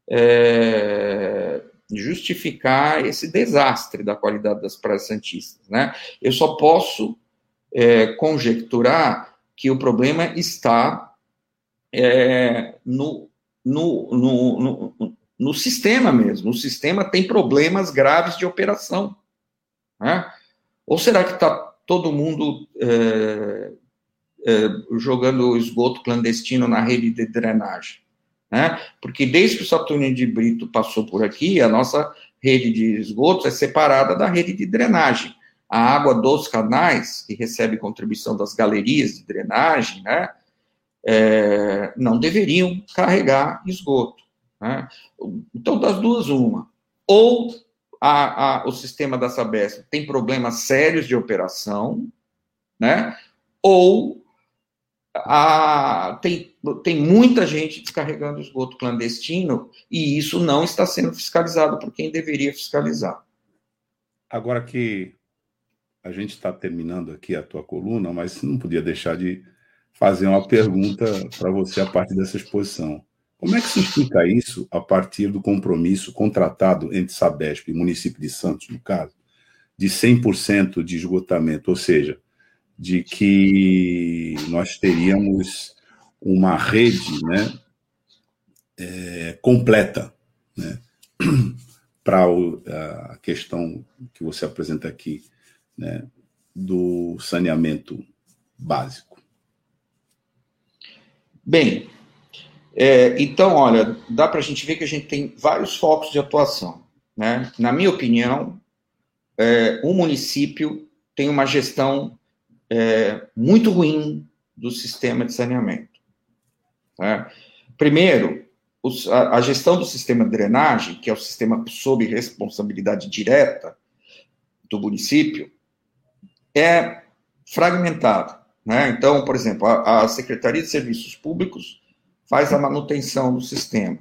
é, justificar esse desastre da qualidade das praias santistas. Né? Eu só posso é, conjecturar que o problema está é, no, no, no, no sistema mesmo. O sistema tem problemas graves de operação. Né? Ou será que está todo mundo é, é, jogando esgoto clandestino na rede de drenagem? Né? Porque desde que o Saturnino de Brito passou por aqui, a nossa rede de esgotos é separada da rede de drenagem a água dos canais, que recebe contribuição das galerias de drenagem, né, é, não deveriam carregar esgoto. Né? Então, das duas, uma. Ou a, a, o sistema da Sabesp tem problemas sérios de operação, né? ou a, tem, tem muita gente descarregando esgoto clandestino e isso não está sendo fiscalizado por quem deveria fiscalizar. Agora que a gente está terminando aqui a tua coluna, mas não podia deixar de fazer uma pergunta para você a partir dessa exposição. Como é que se explica isso a partir do compromisso contratado entre Sabesp e município de Santos, no caso, de 100% de esgotamento, ou seja, de que nós teríamos uma rede né, é, completa né, para a questão que você apresenta aqui né, do saneamento básico? Bem, é, então, olha, dá para a gente ver que a gente tem vários focos de atuação. Né? Na minha opinião, é, o município tem uma gestão é, muito ruim do sistema de saneamento. Né? Primeiro, os, a, a, gestão do sistema de drenagem, que é o sistema sob responsabilidade direta do município, é fragmentado. Né? Então, por exemplo, a, a Secretaria de Serviços Públicos faz a manutenção do sistema.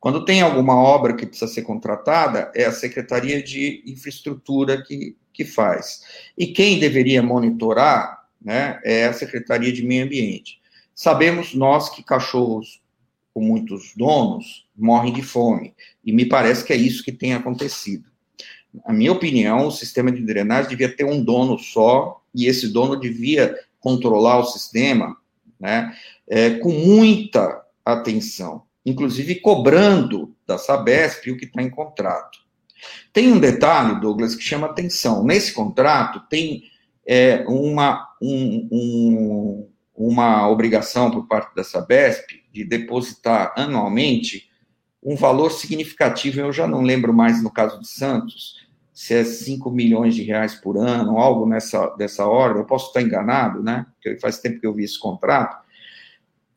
Quando tem alguma obra que precisa ser contratada, é a Secretaria de Infraestrutura que, que faz. E quem deveria monitorar né, é a Secretaria de Meio Ambiente. Sabemos nós que cachorros com muitos donos morrem de fome, e me parece que é isso que tem acontecido. Na minha opinião, o sistema de drenagem devia ter um dono só, e esse dono devia controlar o sistema né, é, com muita atenção, inclusive cobrando da Sabesp o que está em contrato. Tem um detalhe, Douglas, que chama atenção. Nesse contrato tem é, uma, um, um, uma obrigação por parte da Sabesp de depositar anualmente um valor significativo, eu já não lembro mais no caso de Santos, se é 5 milhões de reais por ano, algo nessa dessa ordem, eu posso estar enganado, né? Porque faz tempo que eu vi esse contrato.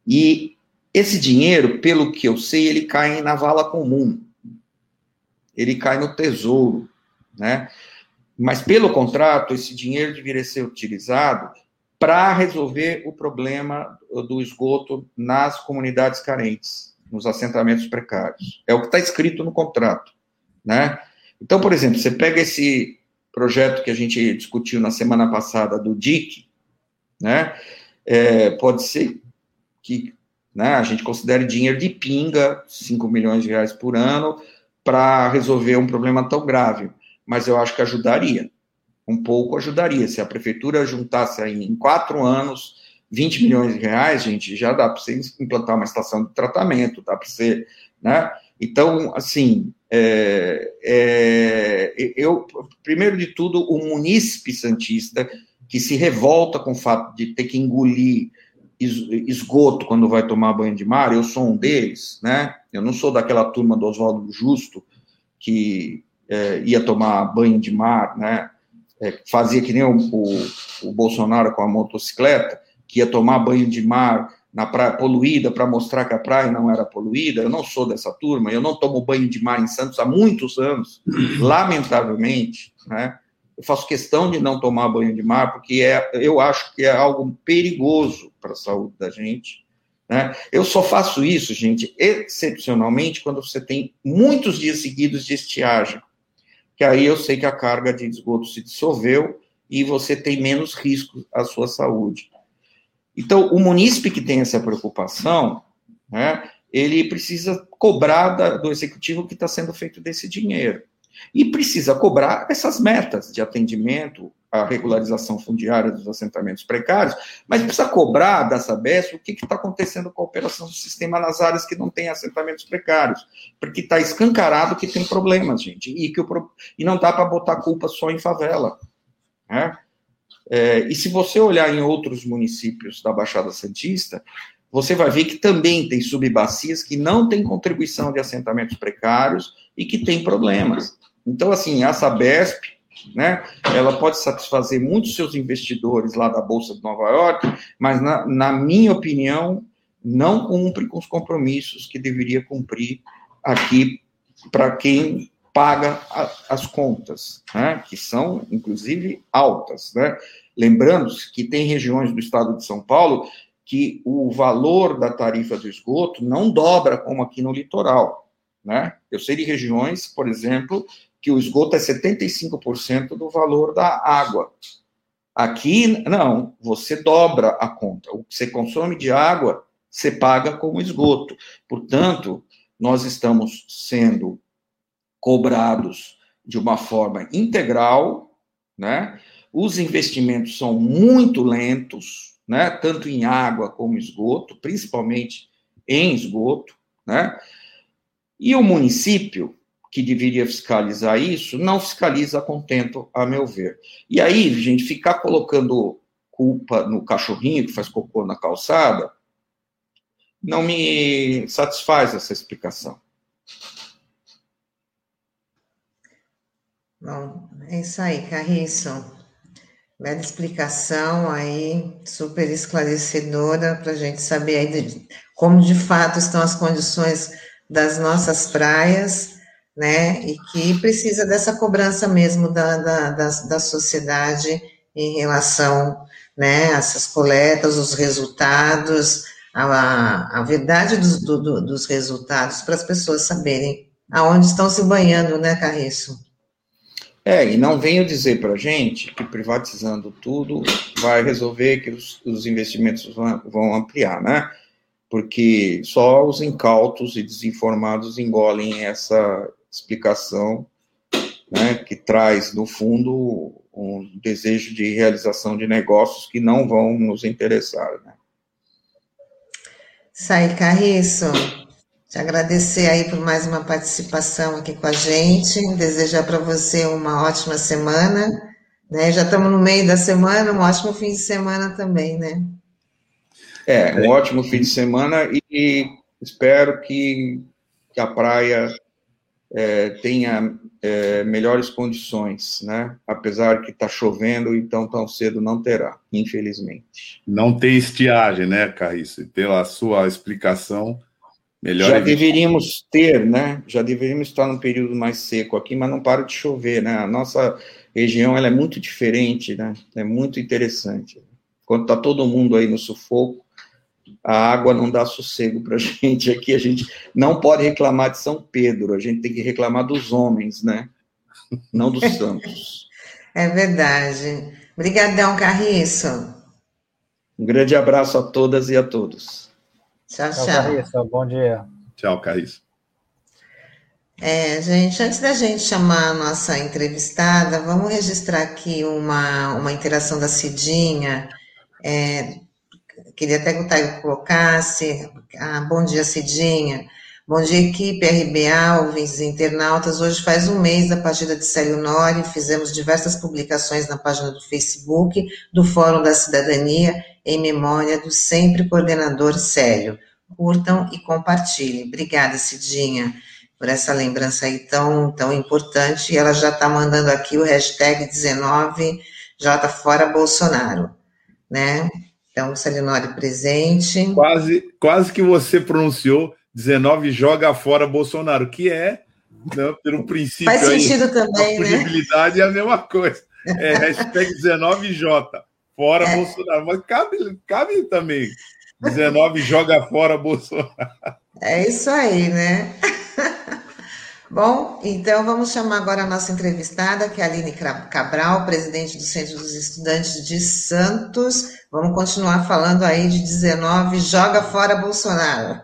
E esse dinheiro, pelo que eu sei, ele cai na vala comum. Ele cai no tesouro, né? Mas pelo contrato, esse dinheiro deveria ser utilizado para resolver o problema do esgoto nas comunidades carentes nos assentamentos precários. É o que está escrito no contrato, né? Então, por exemplo, você pega esse projeto que a gente discutiu na semana passada do DIC, né? É, pode ser que né, a gente considere dinheiro de pinga, 5 milhões de reais por ano, para resolver um problema tão grave. Mas eu acho que ajudaria. Um pouco ajudaria. Se a prefeitura juntasse aí em quatro anos 20 milhões de reais, gente, já dá para você implantar uma estação de tratamento, dá para você, né? Então, assim, é, é, eu, primeiro de tudo, o munícipe santista que se revolta com o fato de ter que engolir esgoto quando vai tomar banho de mar, eu sou um deles, né? Eu não sou daquela turma do Oswaldo Justo que é, ia tomar banho de mar, né? É, fazia que nem o, o, o Bolsonaro com a motocicleta, que ia tomar banho de mar na praia poluída para mostrar que a praia não era poluída. Eu não sou dessa turma, eu não tomo banho de mar em Santos há muitos anos, lamentavelmente, né? Eu faço questão de não tomar banho de mar porque é, eu acho que é algo perigoso para a saúde da gente. Né? Eu só faço isso, gente, excepcionalmente quando você tem muitos dias seguidos de estiagem, que aí eu sei que a carga de esgoto se dissolveu e você tem menos risco à sua saúde. Então, o munícipe que tem essa preocupação, né, ele precisa cobrar da, do executivo que está sendo feito desse dinheiro. E precisa cobrar essas metas de atendimento à regularização fundiária dos assentamentos precários, mas precisa cobrar da Sabesp o que está acontecendo com a operação do sistema nas áreas que não têm assentamentos precários, porque está escancarado que tem problemas, gente, e, que o, e não dá para botar culpa só em favela. Né? É, e se você olhar em outros municípios da Baixada Santista, você vai ver que também tem subbacias que não têm contribuição de assentamentos precários e que têm problemas. Então, assim, a Sabesp, né, ela pode satisfazer muitos seus investidores lá da Bolsa de Nova York, mas, na, na minha opinião, não cumpre com os compromissos que deveria cumprir aqui para quem paga as contas, né, que são, inclusive, altas. Né? Lembrando que tem regiões do estado de São Paulo que o valor da tarifa do esgoto não dobra como aqui no litoral. Né? Eu sei de regiões, por exemplo, que o esgoto é 75% do valor da água. Aqui, não, você dobra a conta. O que você consome de água, você paga como esgoto. Portanto, nós estamos sendo cobrados de uma forma integral, né? Os investimentos são muito lentos, né? Tanto em água como esgoto, principalmente em esgoto, né? E o município que deveria fiscalizar isso não fiscaliza contento, a meu ver. E aí, gente, ficar colocando culpa no cachorrinho que faz cocô na calçada não me satisfaz essa explicação. Bom, é isso aí, Carriço. Bela explicação aí, super esclarecedora para a gente saber aí de, como de fato estão as condições das nossas praias, né? E que precisa dessa cobrança mesmo da, da, da, da sociedade em relação né, a essas coletas, os resultados, a, a verdade dos, do, dos resultados, para as pessoas saberem aonde estão se banhando, né, Carriço? É, e não venham dizer para a gente que privatizando tudo vai resolver que os, os investimentos vão, vão, ampliar, né? Porque só os incautos e desinformados engolem essa explicação, né, que traz, no fundo, um desejo de realização de negócios que não vão nos interessar, né? Sai, Carriço. Te agradecer aí por mais uma participação aqui com a gente, desejar para você uma ótima semana, né? Já estamos no meio da semana, um ótimo fim de semana também, né? É, um ótimo fim de semana e espero que, que a praia é, tenha é, melhores condições, né? Apesar que está chovendo, então tão cedo não terá, infelizmente. Não tem estiagem, né, Carriço? Pela sua explicação, Melhor já deveríamos ter, né? Já deveríamos estar num período mais seco aqui, mas não para de chover, né? A nossa região ela é muito diferente, né? É muito interessante. Quando está todo mundo aí no sufoco, a água não dá sossego para a gente aqui. A gente não pode reclamar de São Pedro, a gente tem que reclamar dos homens, né? Não dos santos. É verdade. Obrigadão, Carriço. Um grande abraço a todas e a todos. Tchau, tchau. tchau Carissa, bom dia. Tchau, Carissa. É, gente, antes da gente chamar a nossa entrevistada, vamos registrar aqui uma, uma interação da Cidinha. É, queria até que o Taio colocasse. Ah, bom dia, Cidinha. Bom dia, equipe RBA, ouvintes internautas. Hoje faz um mês da partida de Célio Nori, fizemos diversas publicações na página do Facebook do Fórum da Cidadania em memória do sempre coordenador Célio. Curtam e compartilhem. Obrigada, Cidinha, por essa lembrança aí tão, tão importante. E ela já está mandando aqui o hashtag 19 J Fora Bolsonaro, né? Então, Salinori presente. Quase, quase que você pronunciou 19 joga fora Bolsonaro, que é, né, pelo princípio. Faz sentido aí, também, a né? é a mesma coisa. É hashtag 19J, fora. Bolsonaro. Mas cabe, cabe também. 19 joga fora Bolsonaro. É isso aí, né? Bom, então vamos chamar agora a nossa entrevistada, que é a Aline Cabral, presidente do Centro dos Estudantes de Santos. Vamos continuar falando aí de 19, joga fora Bolsonaro.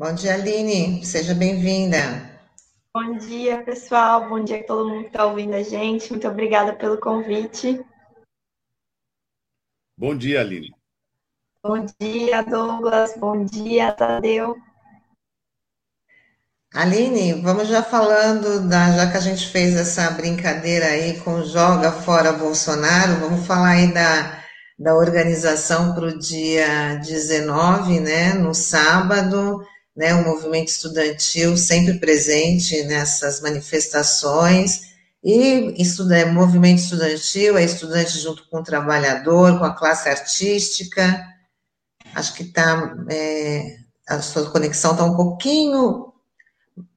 Bom dia, Aline. Seja bem-vinda. Bom dia, pessoal. Bom dia a todo mundo que está ouvindo a gente. Muito obrigada pelo convite. Bom dia, Aline. Bom dia, Douglas. Bom dia, Tadeu. Aline, vamos já falando, da, já que a gente fez essa brincadeira aí com Joga Fora Bolsonaro, vamos falar aí da, da organização para o dia 19, né, no sábado né, o movimento estudantil sempre presente nessas manifestações, e é movimento estudantil, é estudante junto com o trabalhador, com a classe artística, acho que está, é, a sua conexão está um pouquinho,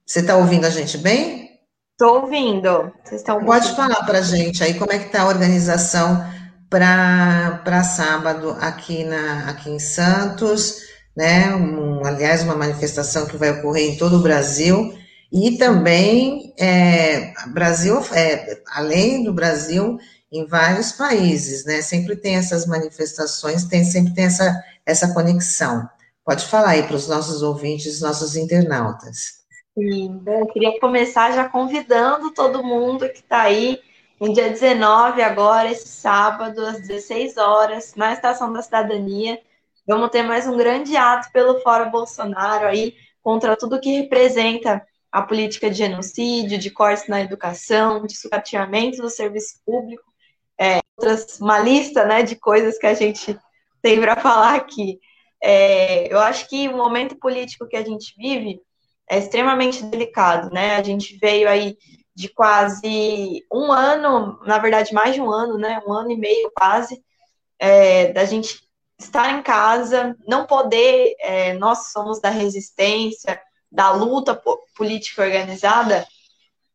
você está ouvindo a gente bem? Estou ouvindo, Vocês estão Pode falar para a gente aí como é que está a organização para sábado aqui, na, aqui em Santos, né? Um, aliás, uma manifestação que vai ocorrer em todo o Brasil e também é, Brasil, é, além do Brasil, em vários países, né? Sempre tem essas manifestações, tem sempre tem essa essa conexão. Pode falar aí para os nossos ouvintes, nossos internautas. Sim, bom, queria começar já convidando todo mundo que está aí no dia 19, agora, esse sábado, às 16 horas, na Estação da Cidadania, Vamos ter mais um grande ato pelo Fora Bolsonaro aí, contra tudo que representa a política de genocídio, de cortes na educação, de sucateamento do serviço público, é, outras, uma lista né, de coisas que a gente tem para falar aqui. É, eu acho que o momento político que a gente vive é extremamente delicado, né? A gente veio aí de quase um ano, na verdade mais de um ano, né? Um ano e meio quase, é, da gente estar em casa, não poder, é, nós somos da resistência, da luta política organizada,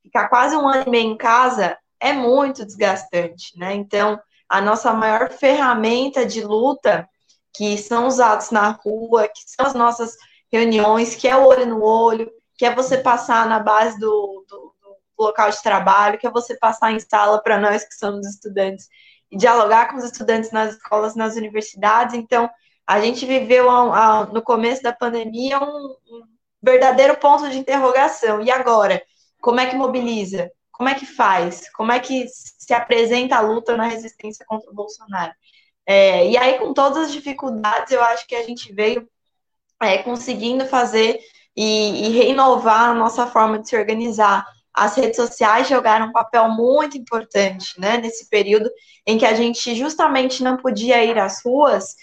ficar quase um ano e meio em casa é muito desgastante, né? Então, a nossa maior ferramenta de luta, que são os atos na rua, que são as nossas reuniões, que é o olho no olho, que é você passar na base do, do, do local de trabalho, que é você passar em sala para nós que somos estudantes dialogar com os estudantes nas escolas, nas universidades. Então, a gente viveu a, a, no começo da pandemia um, um, verdadeiro ponto de interrogação. E agora? Como é que mobiliza? Como é que faz? Como é que se apresenta a luta na resistência contra o Bolsonaro? É, e aí, com todas as dificuldades, eu acho que a gente veio é, conseguindo fazer e, e renovar a nossa forma de se organizar as redes sociais jogaram um papel muito importante, né, nesse período em que a gente justamente não podia ir às ruas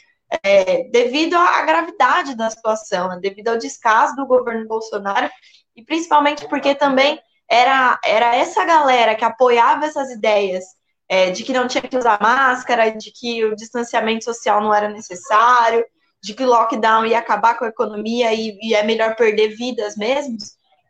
é, devido à gravidade da situação, né, devido ao descaso do governo Bolsonaro e principalmente porque também era, era essa galera que apoiava essas ideias é, de que não tinha que usar máscara, de que o distanciamento social não era necessário, de que o lockdown ia acabar com a economia e, e é melhor perder vidas mesmo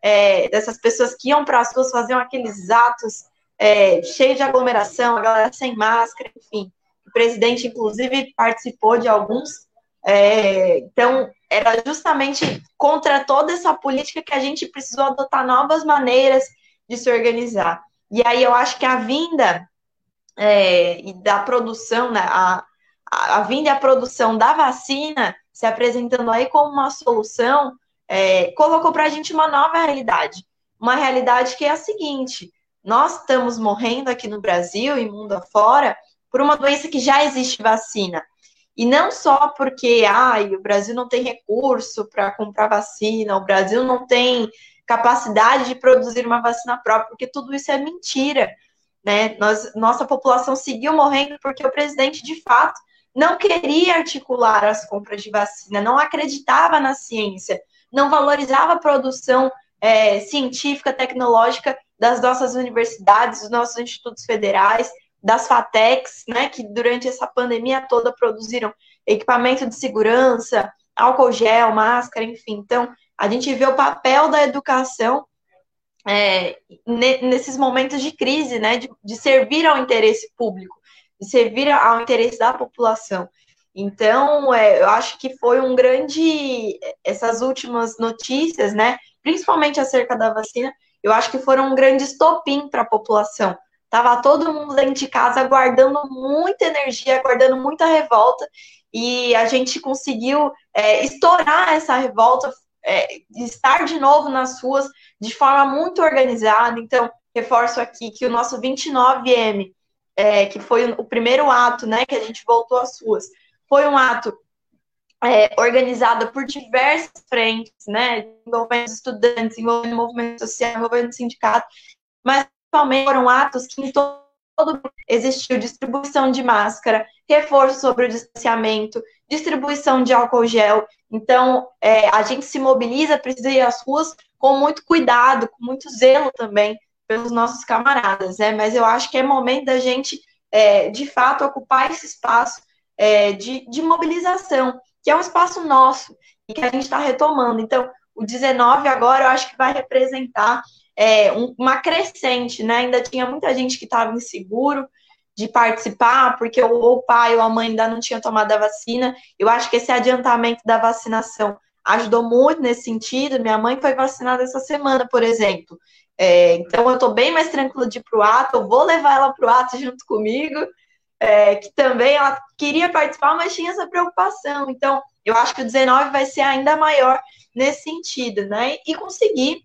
é, dessas pessoas que iam para as ruas, faziam aqueles atos é, cheios de aglomeração, a galera sem máscara, enfim. O presidente, inclusive, participou de alguns. É, então, era justamente contra toda essa política que a gente precisou adotar novas maneiras de se organizar. E aí eu acho que a vinda é, da produção, né, a, a, a vinda e a produção da vacina se apresentando aí como uma solução, é, colocou para a gente uma nova realidade. Uma realidade que é a seguinte: nós estamos morrendo aqui no Brasil e mundo afora por uma doença que já existe vacina. E não só porque ai, o Brasil não tem recurso para comprar vacina, o Brasil não tem capacidade de produzir uma vacina própria, porque tudo isso é mentira. Né? Nós, nossa população seguiu morrendo porque o presidente, de fato, não queria articular as compras de vacina, não acreditava na ciência, não valorizava a produção é, científica, tecnológica das nossas universidades, dos nossos institutos federais, das FATECs, né, que durante essa pandemia toda produziram equipamento de segurança, álcool gel, máscara, enfim. Então, a gente vê o papel da educação é, nesses momentos de crise, né, de, de, servir ao interesse público, de servir ao interesse da população. Então, é, eu acho que foi um grande, essas últimas notícias, né, principalmente acerca da vacina, eu acho que foram um grande estopim para a população. Tava todo mundo dentro de casa guardando muita energia, guardando muita revolta, e a gente conseguiu é, estourar essa revolta, é, estar de novo nas ruas de forma muito organizada. Então, reforço aqui que o nosso 29M, é, que foi o primeiro ato né, que a gente voltou às ruas, foi um ato é, organizado por diversas frentes, né, envolvendo estudantes, envolvendo movimento social, envolvendo sindicato, mas principalmente foram atos que em todo existiu distribuição de máscara, reforço sobre o distanciamento, distribuição de álcool gel. Então, é, a gente se mobiliza, precisa ir às ruas com muito cuidado, com muito zelo também pelos nossos camaradas, né? Mas eu acho que é momento da gente, é, de fato, ocupar esse espaço é, de, de mobilização, que é um espaço nosso e que a gente está retomando. Então, o 19 agora eu acho que vai representar é, uma crescente, né? Ainda tinha muita gente que estava inseguro, de participar, porque o pai ou a mãe ainda não tinha tomado a vacina. Eu acho que esse adiantamento da vacinação ajudou muito nesse sentido. Minha mãe foi vacinada essa semana, por exemplo. É, então, eu estou bem mais tranquila de ir para o ato, eu vou levar ela para o ato junto comigo, é, que também ela queria participar, mas tinha essa preocupação. Então, eu acho que o 19 vai ser ainda maior nesse sentido, né? E conseguir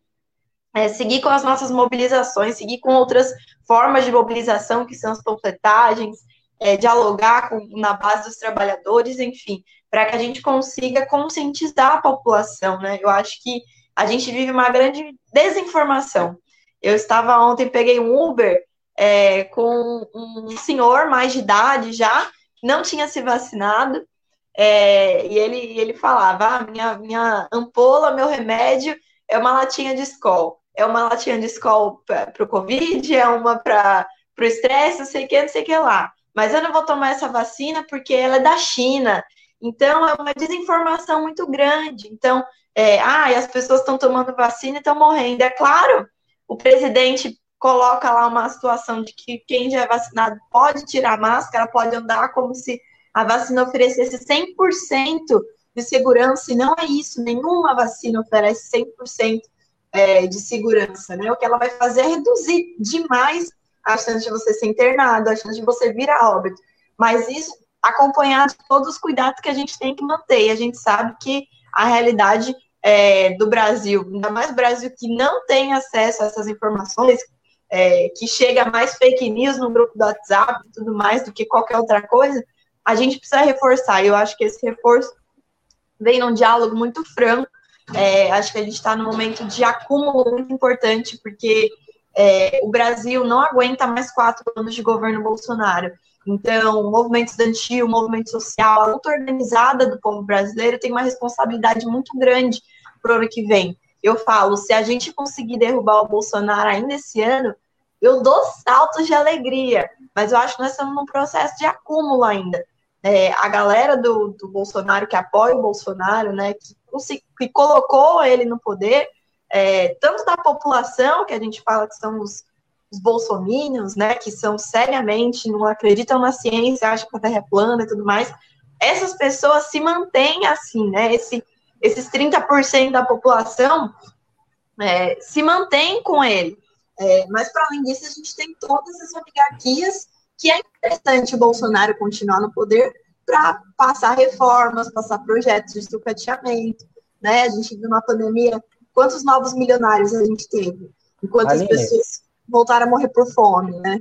é, seguir com as nossas mobilizações, seguir com outras formas de mobilização, que são as panfletagens, é, dialogar com, na base dos trabalhadores, enfim, para que a gente consiga conscientizar a população, né? Eu acho que a gente vive uma grande desinformação. Eu estava ontem, peguei um Uber é, com um senhor mais de idade já, não tinha se vacinado, é, e ele, ele falava: ah, minha, minha ampola, meu remédio é uma latinha de escola é uma latinha de escola para o Covid, é uma para o estresse, não sei o que, não sei o que lá. Mas eu não vou tomar essa vacina porque ela é da China. Então, é uma desinformação muito grande. Então, é, ah, as pessoas estão tomando vacina e estão morrendo. É claro, o presidente coloca lá uma situação de que quem já é vacinado pode tirar a máscara, pode andar como se a vacina oferecesse 100% de segurança, e não é isso, nenhuma vacina oferece 100% é, de segurança, né? O que ela vai fazer é reduzir demais a chance de você ser internado, a chance de você vir a óbito. Mas isso acompanhado de todos os cuidados que a gente tem que manter. E a gente sabe que a realidade é, do Brasil, ainda mais Brasil que não tem acesso a essas informações, é, que chega mais fake news no grupo do WhatsApp e tudo mais do que qualquer outra coisa, a gente precisa reforçar. Eu acho que esse reforço vem num diálogo muito franco é, acho que a gente está num momento de acúmulo muito importante, porque é, o Brasil não aguenta mais quatro anos de governo Bolsonaro. Então, o movimento estudantil, o movimento social, a luta organizada do povo brasileiro tem uma responsabilidade muito grande para o ano que vem. Eu falo, se a gente conseguir derrubar o Bolsonaro ainda esse ano, eu dou saltos de alegria, mas eu acho que nós estamos num processo de acúmulo ainda. É, a galera do, do Bolsonaro, que apoia o Bolsonaro, né, que que colocou ele no poder, é, tanto da população, que a gente fala que são os, os bolsomínios, né, que são seriamente, não acreditam na ciência, acham que a Terra é plana e tudo mais, essas pessoas se mantêm assim, né, esse, esses 30% da população é, se mantém com ele. É, mas, para além disso, a gente tem todas as oligarquias que é interessante o Bolsonaro continuar no poder, para passar reformas, passar projetos de sucateamento, né? A gente viu na pandemia quantos novos milionários a gente teve, enquanto as pessoas voltaram a morrer por fome, né?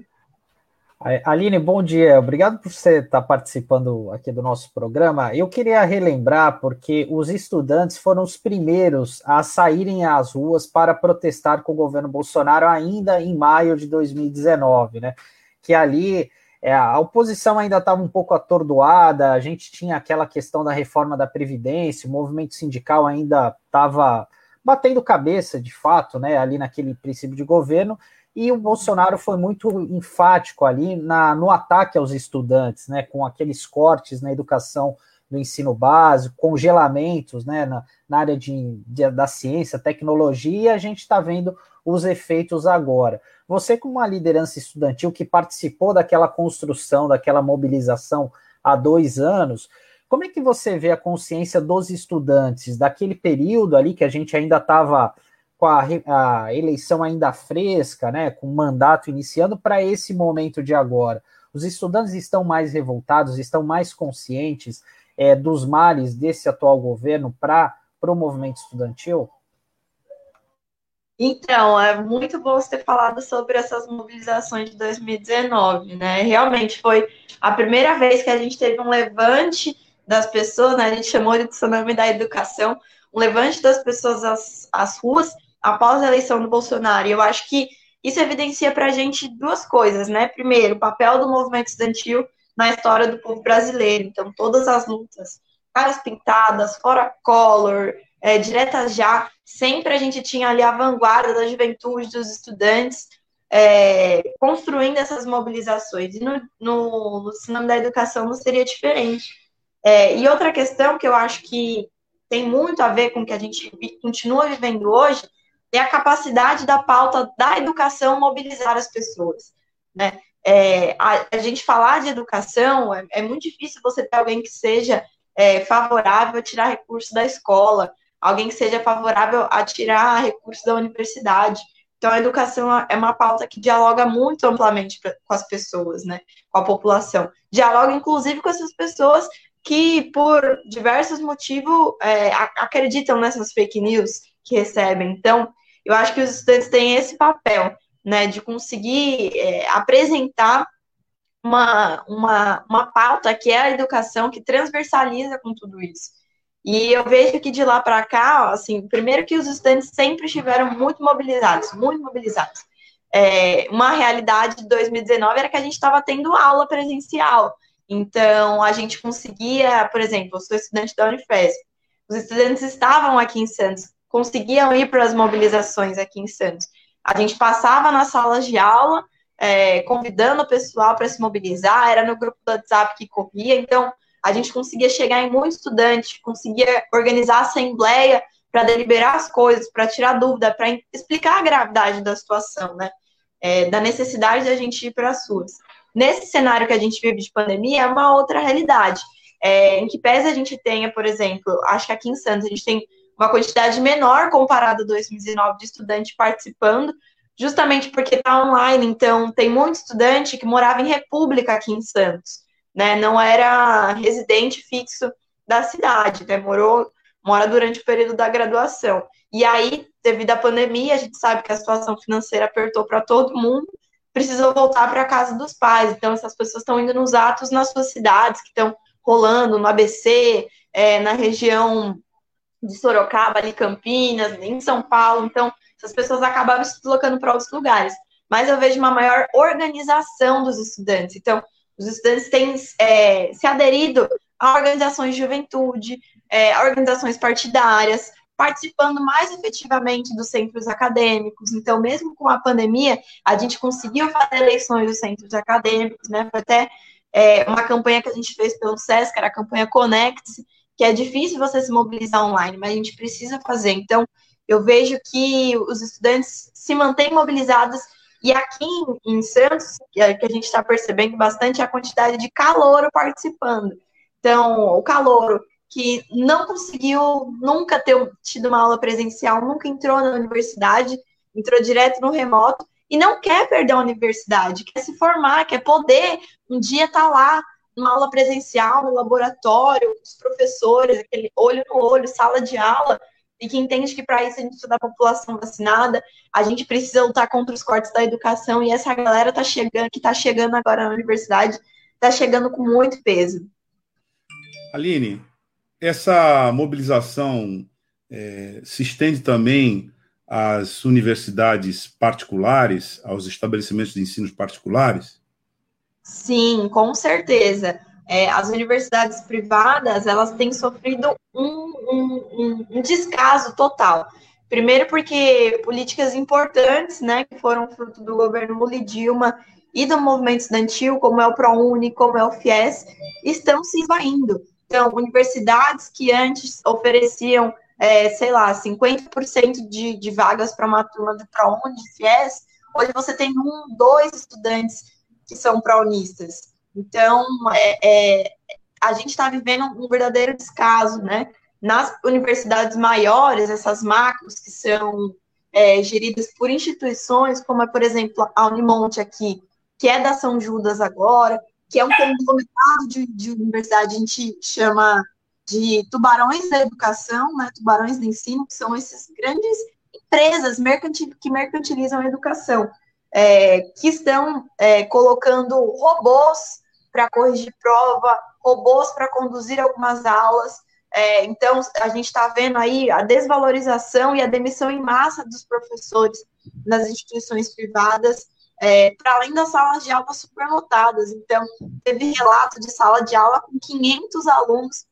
Aline, bom dia. Obrigado por você estar participando aqui do nosso programa. Eu queria relembrar, porque os estudantes foram os primeiros a saírem às ruas para protestar com o governo Bolsonaro ainda em maio de 2019, né? Que ali é, a oposição ainda estava um pouco atordoada, a gente tinha aquela questão da reforma da Previdência, o movimento sindical ainda estava batendo cabeça, de fato, né, ali naquele princípio de governo, e o Bolsonaro foi muito enfático ali na, no ataque aos estudantes, né, com aqueles cortes na educação do ensino básico, congelamentos né, na, na área de, de, da ciência, tecnologia, e a gente está vendo os efeitos agora. Você, como uma liderança estudantil que participou daquela construção, daquela mobilização há dois anos, como é que você vê a consciência dos estudantes daquele período ali que a gente ainda estava com a, a, eleição ainda fresca, né, com o mandato iniciando, para esse momento de agora? Os estudantes estão mais revoltados, estão mais conscientes é, dos males desse atual governo para o movimento estudantil? Então, é muito bom você ter falado sobre essas mobilizações de 2019, né? Realmente foi a primeira vez que a gente teve um levante das pessoas, né? A gente chamou de tsunami da educação, um levante das pessoas às, às ruas após a eleição do Bolsonaro. E eu acho que isso evidencia para a gente duas coisas, né? Primeiro, o papel do movimento estudantil na história do povo brasileiro. Então, todas as lutas, caras pintadas, fora color, é, diretas já, sempre a gente tinha ali a vanguarda da juventude, dos estudantes, é, construindo essas mobilizações. E no cinema da educação não seria diferente. É, e outra questão que eu acho que tem muito a ver com o que a gente continua vivendo hoje é a capacidade da pauta da educação mobilizar as pessoas. Né? É, a, a, gente falar de educação, é, é, muito difícil você ter alguém que seja é, favorável a tirar recursos da escola, alguém que seja favorável a tirar recursos da universidade. Então, a educação é uma pauta que dialoga muito amplamente pra, com as pessoas, né? Com a população. Dialoga, inclusive, com essas pessoas que, por diversos motivos, é, acreditam nessas fake news que recebem. Então, eu acho que os estudantes têm esse papel né, de conseguir é, apresentar uma, uma, uma pauta que é a educação, que transversaliza com tudo isso. E eu vejo que de lá para cá, assim, primeiro que os estudantes sempre estiveram muito mobilizados, muito mobilizados. É, uma realidade de 2019 era que a gente estava tendo aula presencial. Então, a gente conseguia, por exemplo, eu sou estudante da Unifesp, os estudantes estavam aqui em Santos, conseguiam ir para as mobilizações aqui em Santos. A gente passava nas salas de aula, é, convidando o pessoal para se mobilizar, era no grupo do WhatsApp que corria, então a gente conseguia chegar em muito estudante, conseguia organizar assembleia para deliberar as coisas, para tirar dúvida, para explicar a gravidade da situação, né? É, da necessidade de a gente ir para as ruas. Nesse cenário que a gente vive de pandemia, é uma outra realidade. É, em que pese a gente tenha, por exemplo, acho que aqui em Santos a gente tem uma quantidade menor comparada a 2019 de estudante participando, justamente porque está online, então tem muito estudante que morava em República aqui em Santos, né? Não era residente fixo da cidade, né? Morou, mora durante o período da graduação. E aí, devido à pandemia, a gente sabe que a situação financeira apertou para todo mundo, precisou voltar para a casa dos pais. Então, essas pessoas estão indo nos atos nas suas cidades, que estão rolando no ABC, é, na região de Sorocaba, ali Campinas, em São Paulo. Então, essas pessoas acabaram se deslocando para outros lugares. Mas eu vejo uma maior organização dos estudantes. Então, os estudantes têm é, se aderido a organizações de juventude, é, a organizações partidárias, participando mais efetivamente dos centros acadêmicos. Então, mesmo com a pandemia, a gente conseguiu fazer eleições dos centros acadêmicos, né? Foi até é, uma campanha que a gente fez pelo SESC, era a campanha Conecte, que é difícil você se mobilizar online, mas a gente precisa fazer. Então, eu vejo que os estudantes se mantêm mobilizados e aqui em, Santos, que, que a gente está percebendo bastante, é a quantidade de calor participando. Então, o calor que não conseguiu nunca ter tido uma aula presencial, nunca entrou na universidade, entrou direto no remoto e não quer perder a universidade, quer se formar, quer poder um dia estar tá lá uma aula presencial no laboratório, os professores, aquele olho no olho, sala de aula, e que entende que para isso a gente precisa da população vacinada, a gente precisa lutar contra os cortes da educação, e essa galera tá chegando, que está chegando agora na universidade, está chegando com muito peso. Aline, essa mobilização é, se estende também às universidades particulares, aos estabelecimentos de ensino particulares? Sim, com certeza. É, as universidades privadas elas têm sofrido um, um, um, descaso total. Primeiro porque políticas importantes, né, que foram fruto do governo Lula Dilma e do movimento estudantil, como é o ProUni, como é o FIES, estão se esvaindo. Então, universidades que antes ofereciam é, sei lá, 50% de, de vagas para uma turma do ProUni, FIES, hoje você tem um, dois estudantes que são praunistas. Então, é, é, a gente está vivendo um verdadeiro descaso, né? Nas universidades maiores, essas macros que são é, geridas por instituições, como é, por exemplo, a Unimonte aqui, que é da São Judas agora, que é um conglomerado de, de universidade, a gente chama de tubarões da educação, né, tubarões do ensino, que são essas grandes empresas mercantil, que mercantilizam a educação, é, que estão é, colocando robôs para corrigir prova, robôs para conduzir algumas aulas. É, então, a gente está vendo aí a desvalorização e a demissão em massa dos professores nas instituições privadas, é, para além das salas de aula superlotadas. Então, teve relato de sala de aula com 500 alunos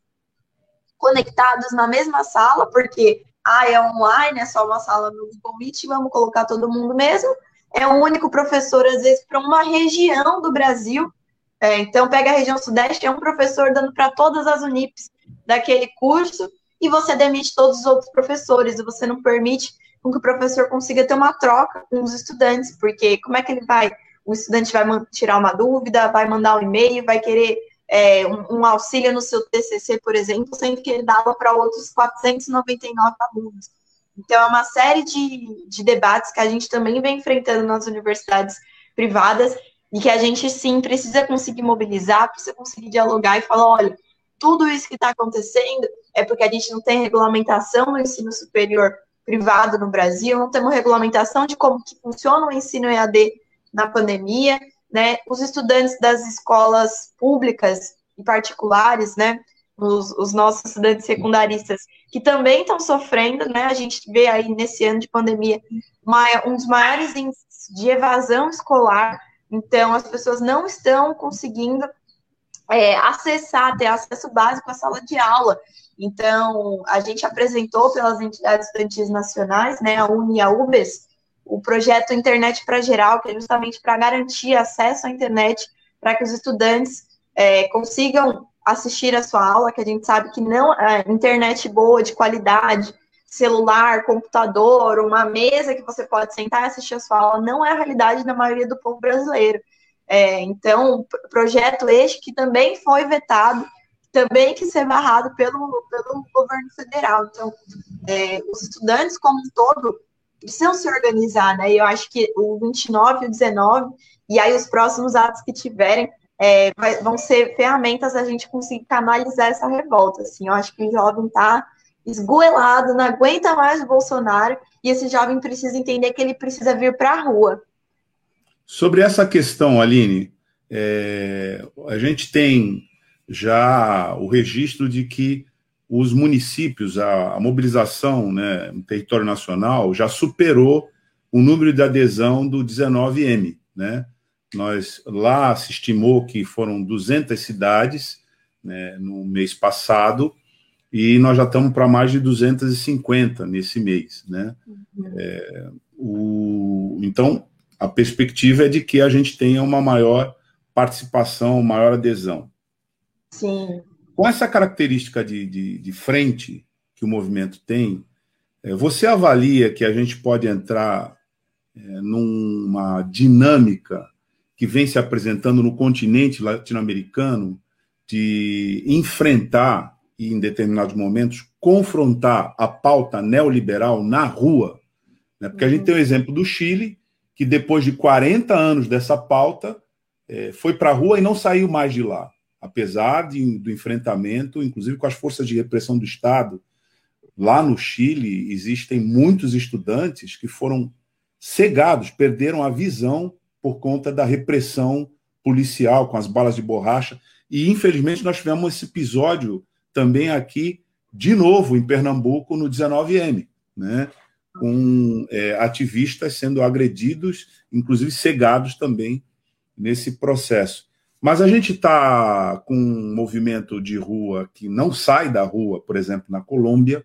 conectados na mesma sala, porque ah, é online, é só uma sala no Google Meet, vamos colocar todo mundo mesmo. É um único professor, às vezes, para uma região do Brasil. É, então, pega a região sudeste, é um professor dando para todas as Unips daquele curso, e você demite todos os outros professores, e você não permite que o professor consiga ter uma troca com os estudantes, porque como é que ele vai? O estudante vai tirar uma dúvida, vai mandar um e-mail, vai querer é, um, um, auxílio no seu TCC, por exemplo, sendo que ele dava para outros 499 alunos. Então, é uma série de, de debates que a gente também vem enfrentando nas universidades privadas e que a gente, sim, precisa conseguir mobilizar, precisa conseguir dialogar e falar, olha, tudo isso que está acontecendo é porque a gente não tem regulamentação no ensino superior privado no Brasil, não temos regulamentação de como que funciona o ensino EAD na pandemia, né, os estudantes das escolas públicas e particulares, né, os, os nossos estudantes secundaristas, que também estão sofrendo, né, a gente vê aí nesse ano de pandemia uma, um dos maiores índices de evasão escolar, então as pessoas não estão conseguindo é, acessar, ter acesso básico à sala de aula. Então, a gente apresentou pelas entidades estudantis nacionais, né, a UNI e a UBES, o projeto Internet para Geral, que é justamente para garantir acesso à internet para que os estudantes é, consigam assistir a sua aula, que a gente sabe que não é, internet boa, de qualidade, celular, computador, uma mesa que você pode sentar e assistir a sua aula, não é a realidade da maioria do povo brasileiro. É, então, projeto este que também foi vetado, também que ser barrado pelo, pelo governo federal. Então, é, os estudantes como um todo precisam se organizar, né? Eu acho que o 29 e o 19, e aí os próximos atos que tiverem, é, vai, vão ser ferramentas a gente conseguir canalizar essa revolta. Assim, eu acho que o jovem está esgoelado, não aguenta mais o Bolsonaro, e esse jovem precisa entender que ele precisa vir para a rua. Sobre essa questão, Aline, é, a gente tem já o registro de que os municípios, a, a mobilização né, no território nacional já superou o número de adesão do 19M. Né? Nós, lá se estimou que foram 200 cidades né, no mês passado, e nós já estamos para mais de 250 nesse mês. Né? Uhum. É, o, então, a perspectiva é de que a gente tenha uma maior participação, maior adesão. Sim. Com essa característica de, de, de frente que o movimento tem, é, você avalia que a gente pode entrar é, numa dinâmica que vem se apresentando no continente latino-americano de enfrentar e, em determinados momentos, confrontar a pauta neoliberal na rua? Né? Porque a gente tem o exemplo do Chile, que depois de 40 anos dessa pauta, é, foi para a rua e não saiu mais de lá apesar de, do enfrentamento, inclusive com as forças de repressão do Estado, lá no Chile existem muitos estudantes que foram cegados, perderam a visão por conta da repressão policial com as balas de borracha. E infelizmente nós tivemos esse episódio também aqui de novo em Pernambuco no 19M, né? Com é, ativistas sendo agredidos, inclusive cegados também nesse processo. Mas a gente está com um movimento de rua que não sai da rua, por exemplo, na Colômbia,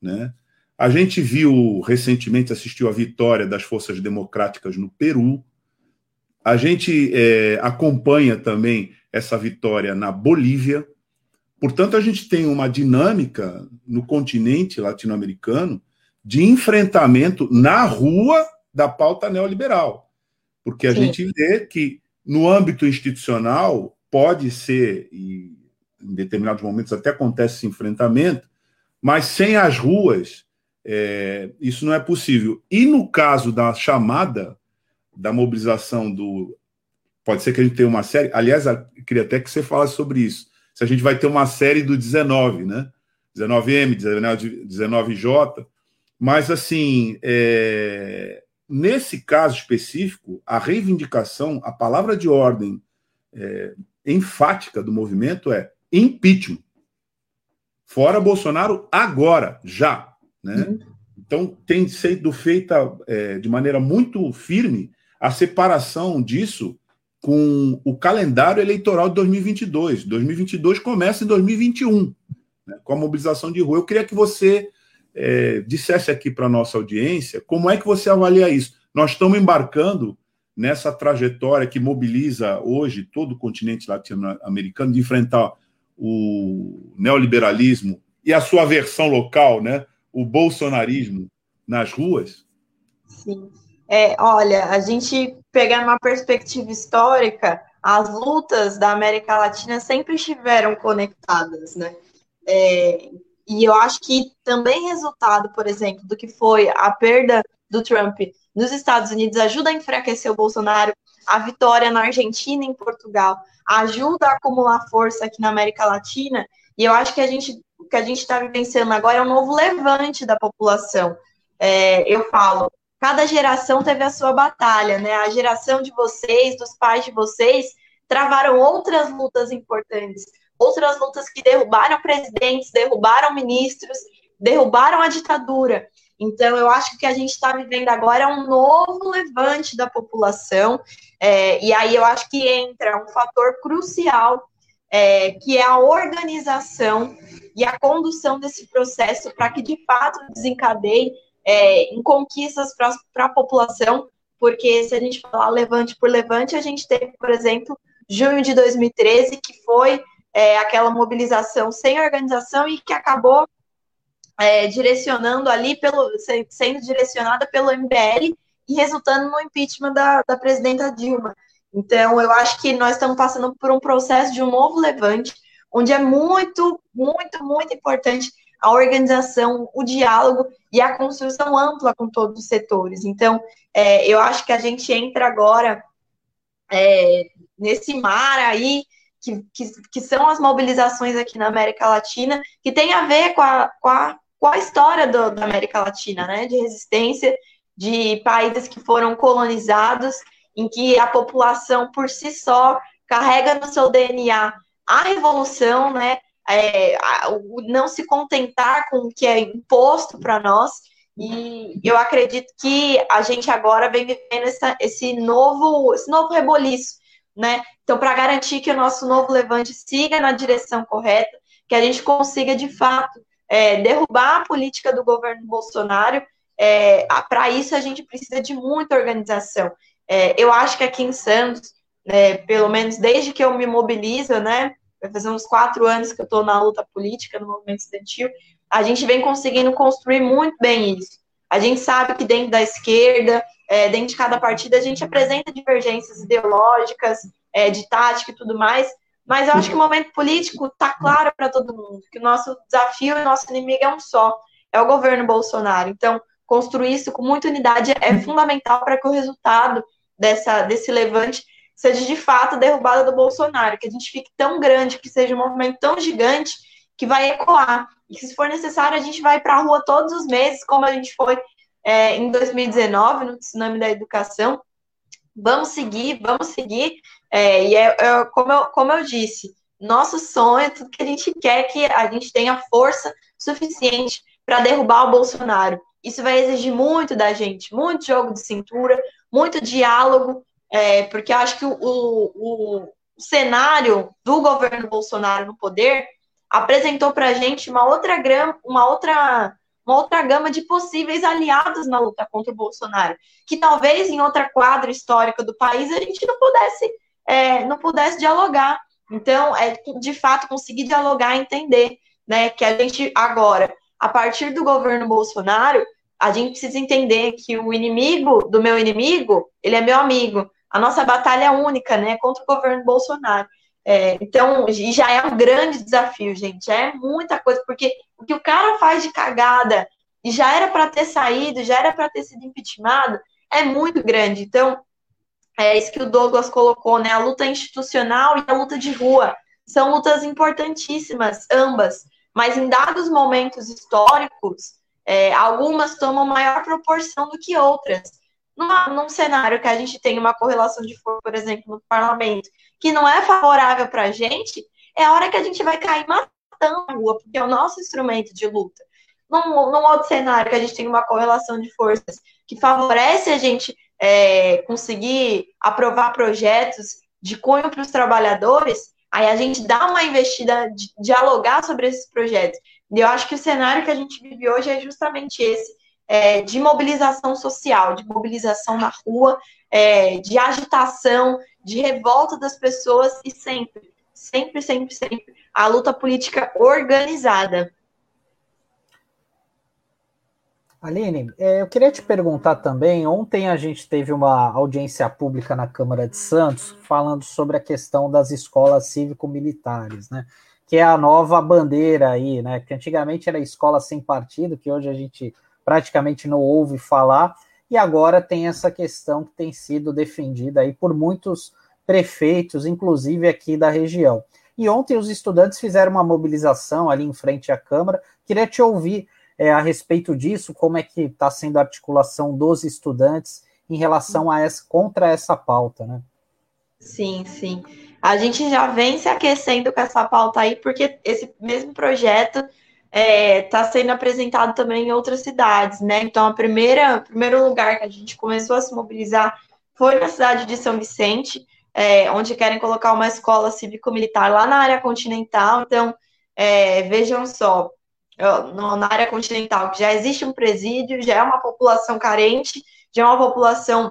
né? A gente viu recentemente, assistiu a vitória das forças democráticas no Peru. A gente é, acompanha também essa vitória na Bolívia. Portanto, a gente tem uma dinâmica no continente latino-americano de enfrentamento na rua da pauta neoliberal. Porque a Sim. gente vê que no âmbito institucional pode ser, e em determinados momentos até acontece esse enfrentamento, mas sem as ruas, é, isso não é possível. E no caso da chamada, da mobilização do. Pode ser que a gente tenha uma série. Aliás, eu queria até que você falasse sobre isso. Se a gente vai ter uma série do 19, né? 19M, 19J. Mas, assim, é, nesse caso específico, a reivindicação, a palavra de ordem é, enfática do movimento é impeachment. Fora Bolsonaro agora, já. Né? Uhum. Então, tem sido feita é, de maneira muito firme a separação disso com o calendário eleitoral de 2022. 2022 começa em 2021, né, com a mobilização de rua. Eu queria que você é, dissesse aqui para a nossa audiência como é que você avalia isso. Nós estamos embarcando nessa trajetória que mobiliza hoje todo o continente latino-americano de enfrentar o neoliberalismo e a sua versão local, né, o bolsonarismo nas ruas? Sim. É, olha, a gente pegar uma perspectiva histórica, as lutas da América Latina sempre estiveram conectadas, né? É, e eu acho que também resultado, por exemplo, do que foi a perda do Trump nos Estados Unidos ajuda a enfraquecer o Bolsonaro, a vitória na Argentina e em Portugal ajuda a acumular força aqui na América Latina, e eu acho que a gente o que a gente está vivenciando agora é um novo levante da população. É, eu falo, cada geração teve a sua batalha, né? A geração de vocês, dos pais de vocês, travaram outras lutas importantes, outras lutas que derrubaram presidentes, derrubaram ministros, derrubaram a ditadura. Então, eu acho que o que a gente está vivendo agora é um novo levante da população, é, e aí eu acho que entra um fator crucial, é, que é a organização e a condução desse processo para que, de fato, desencadeie é, em conquistas para a população, porque se a gente falar levante por levante, a gente teve, por exemplo, junho de 2013, que foi é, aquela mobilização sem organização e que acabou é, direcionando ali, pelo, sendo direcionada pelo MBL e resultando no impeachment da, da presidenta Dilma. Então, eu acho que nós estamos passando por um processo de um novo levante, onde é muito, muito, muito importante a organização, o diálogo e a construção ampla com todos os setores. Então, é, eu acho que a gente entra agora é, nesse mar aí que, que, que, são as mobilizações aqui na América Latina, que tem a ver com a, com a, com a história do, da América Latina, né? De resistência de países que foram colonizados, em que a população por si só carrega no seu DNA a revolução, né? É, não se contentar com o que é imposto para nós. E eu acredito que a gente agora vem vivendo essa, esse novo, esse novo reboliço né? Então, para garantir que o nosso novo levante siga na direção correta, que a gente consiga, de fato, é, derrubar a política do governo Bolsonaro, é, para isso a gente precisa de muita organização. É, eu acho que aqui em Santos, né, pelo menos desde que eu me mobilizo, né, vai fazer uns quatro anos que eu estou na luta política, no movimento estudantil, a gente vem conseguindo construir muito bem isso. A gente sabe que dentro da esquerda, é, dentro de cada partida, a gente apresenta divergências ideológicas, é, de tática e tudo mais, mas eu acho que o momento político está claro para todo mundo, que o nosso desafio e o nosso inimigo é um só, é o governo Bolsonaro. Então, construir isso com muita unidade é fundamental para que o resultado dessa, desse levante seja de fato derrubada do Bolsonaro, que a gente fique tão grande, que seja um movimento tão gigante que vai ecoar e que, se for necessário, a gente vai para a rua todos os meses, como a gente foi é, em 2019, no Tsunami da Educação. Vamos seguir, vamos seguir. É, e é, é, como, eu, como eu disse, nosso sonho, tudo que a gente quer é que a gente tenha força suficiente para derrubar o Bolsonaro. Isso vai exigir muito da gente, muito jogo de cintura, muito diálogo, é, porque acho que o, o, o, cenário do governo Bolsonaro no poder apresentou para a gente uma outra, uma, outra, uma outra gama de possíveis aliados na luta contra o Bolsonaro, que talvez em outra quadra histórica do país a gente não pudesse, é, não pudesse dialogar. Então, é de fato conseguir dialogar e entender né, que a gente agora, a partir do governo Bolsonaro, a gente precisa entender que o inimigo do meu inimigo, ele é meu amigo. A nossa batalha é única, né, contra o governo Bolsonaro. É, então, já é um grande desafio, gente. Já é muita coisa, porque o que o cara faz de cagada e já era para ter saído, já era para ter sido impeachmentado, é muito grande. Então, é isso que o Douglas colocou, né? A luta institucional e a luta de rua são lutas importantíssimas, ambas, mas em dados momentos históricos, é, algumas tomam maior proporção do que outras. Num cenário que a gente tem uma correlação de força, por exemplo, no parlamento, que não é favorável para a gente, é a hora que a gente vai cair matando a rua, porque é o nosso instrumento de luta. Num, num outro cenário que a gente tem uma correlação de forças que favorece a gente é, conseguir aprovar projetos de cunho para os trabalhadores, aí a gente dá uma investida, de, dialogar sobre esses projetos. E eu acho que o cenário que a gente vive hoje é justamente esse, é, de mobilização social, de mobilização na rua, é, de agitação, de revolta das pessoas e sempre, sempre, sempre, sempre a luta política organizada. Aline, é, eu queria te perguntar também. Ontem a gente teve uma audiência pública na Câmara de Santos falando sobre a questão das escolas cívico-militares, né? Que é a nova bandeira aí, né? Que antigamente era escola sem partido, que hoje a gente praticamente não ouve falar, e agora tem essa questão que tem sido defendida aí por muitos prefeitos, inclusive aqui da região. E ontem os estudantes fizeram uma mobilização ali em frente à Câmara. Queria te ouvir é, a respeito disso, como é que está sendo a articulação dos estudantes em relação a essa, contra essa pauta, né? Sim, sim. A gente já vem se aquecendo com essa pauta aí, porque esse mesmo projeto está é, tá sendo apresentado também em outras cidades, né? Então, a primeira, o primeiro lugar que a gente começou a se mobilizar foi na cidade de São Vicente, é, onde querem colocar uma escola cívico-militar lá na área continental. Então, é, vejam só, na área continental, que já existe um presídio, já é uma população carente, já é uma população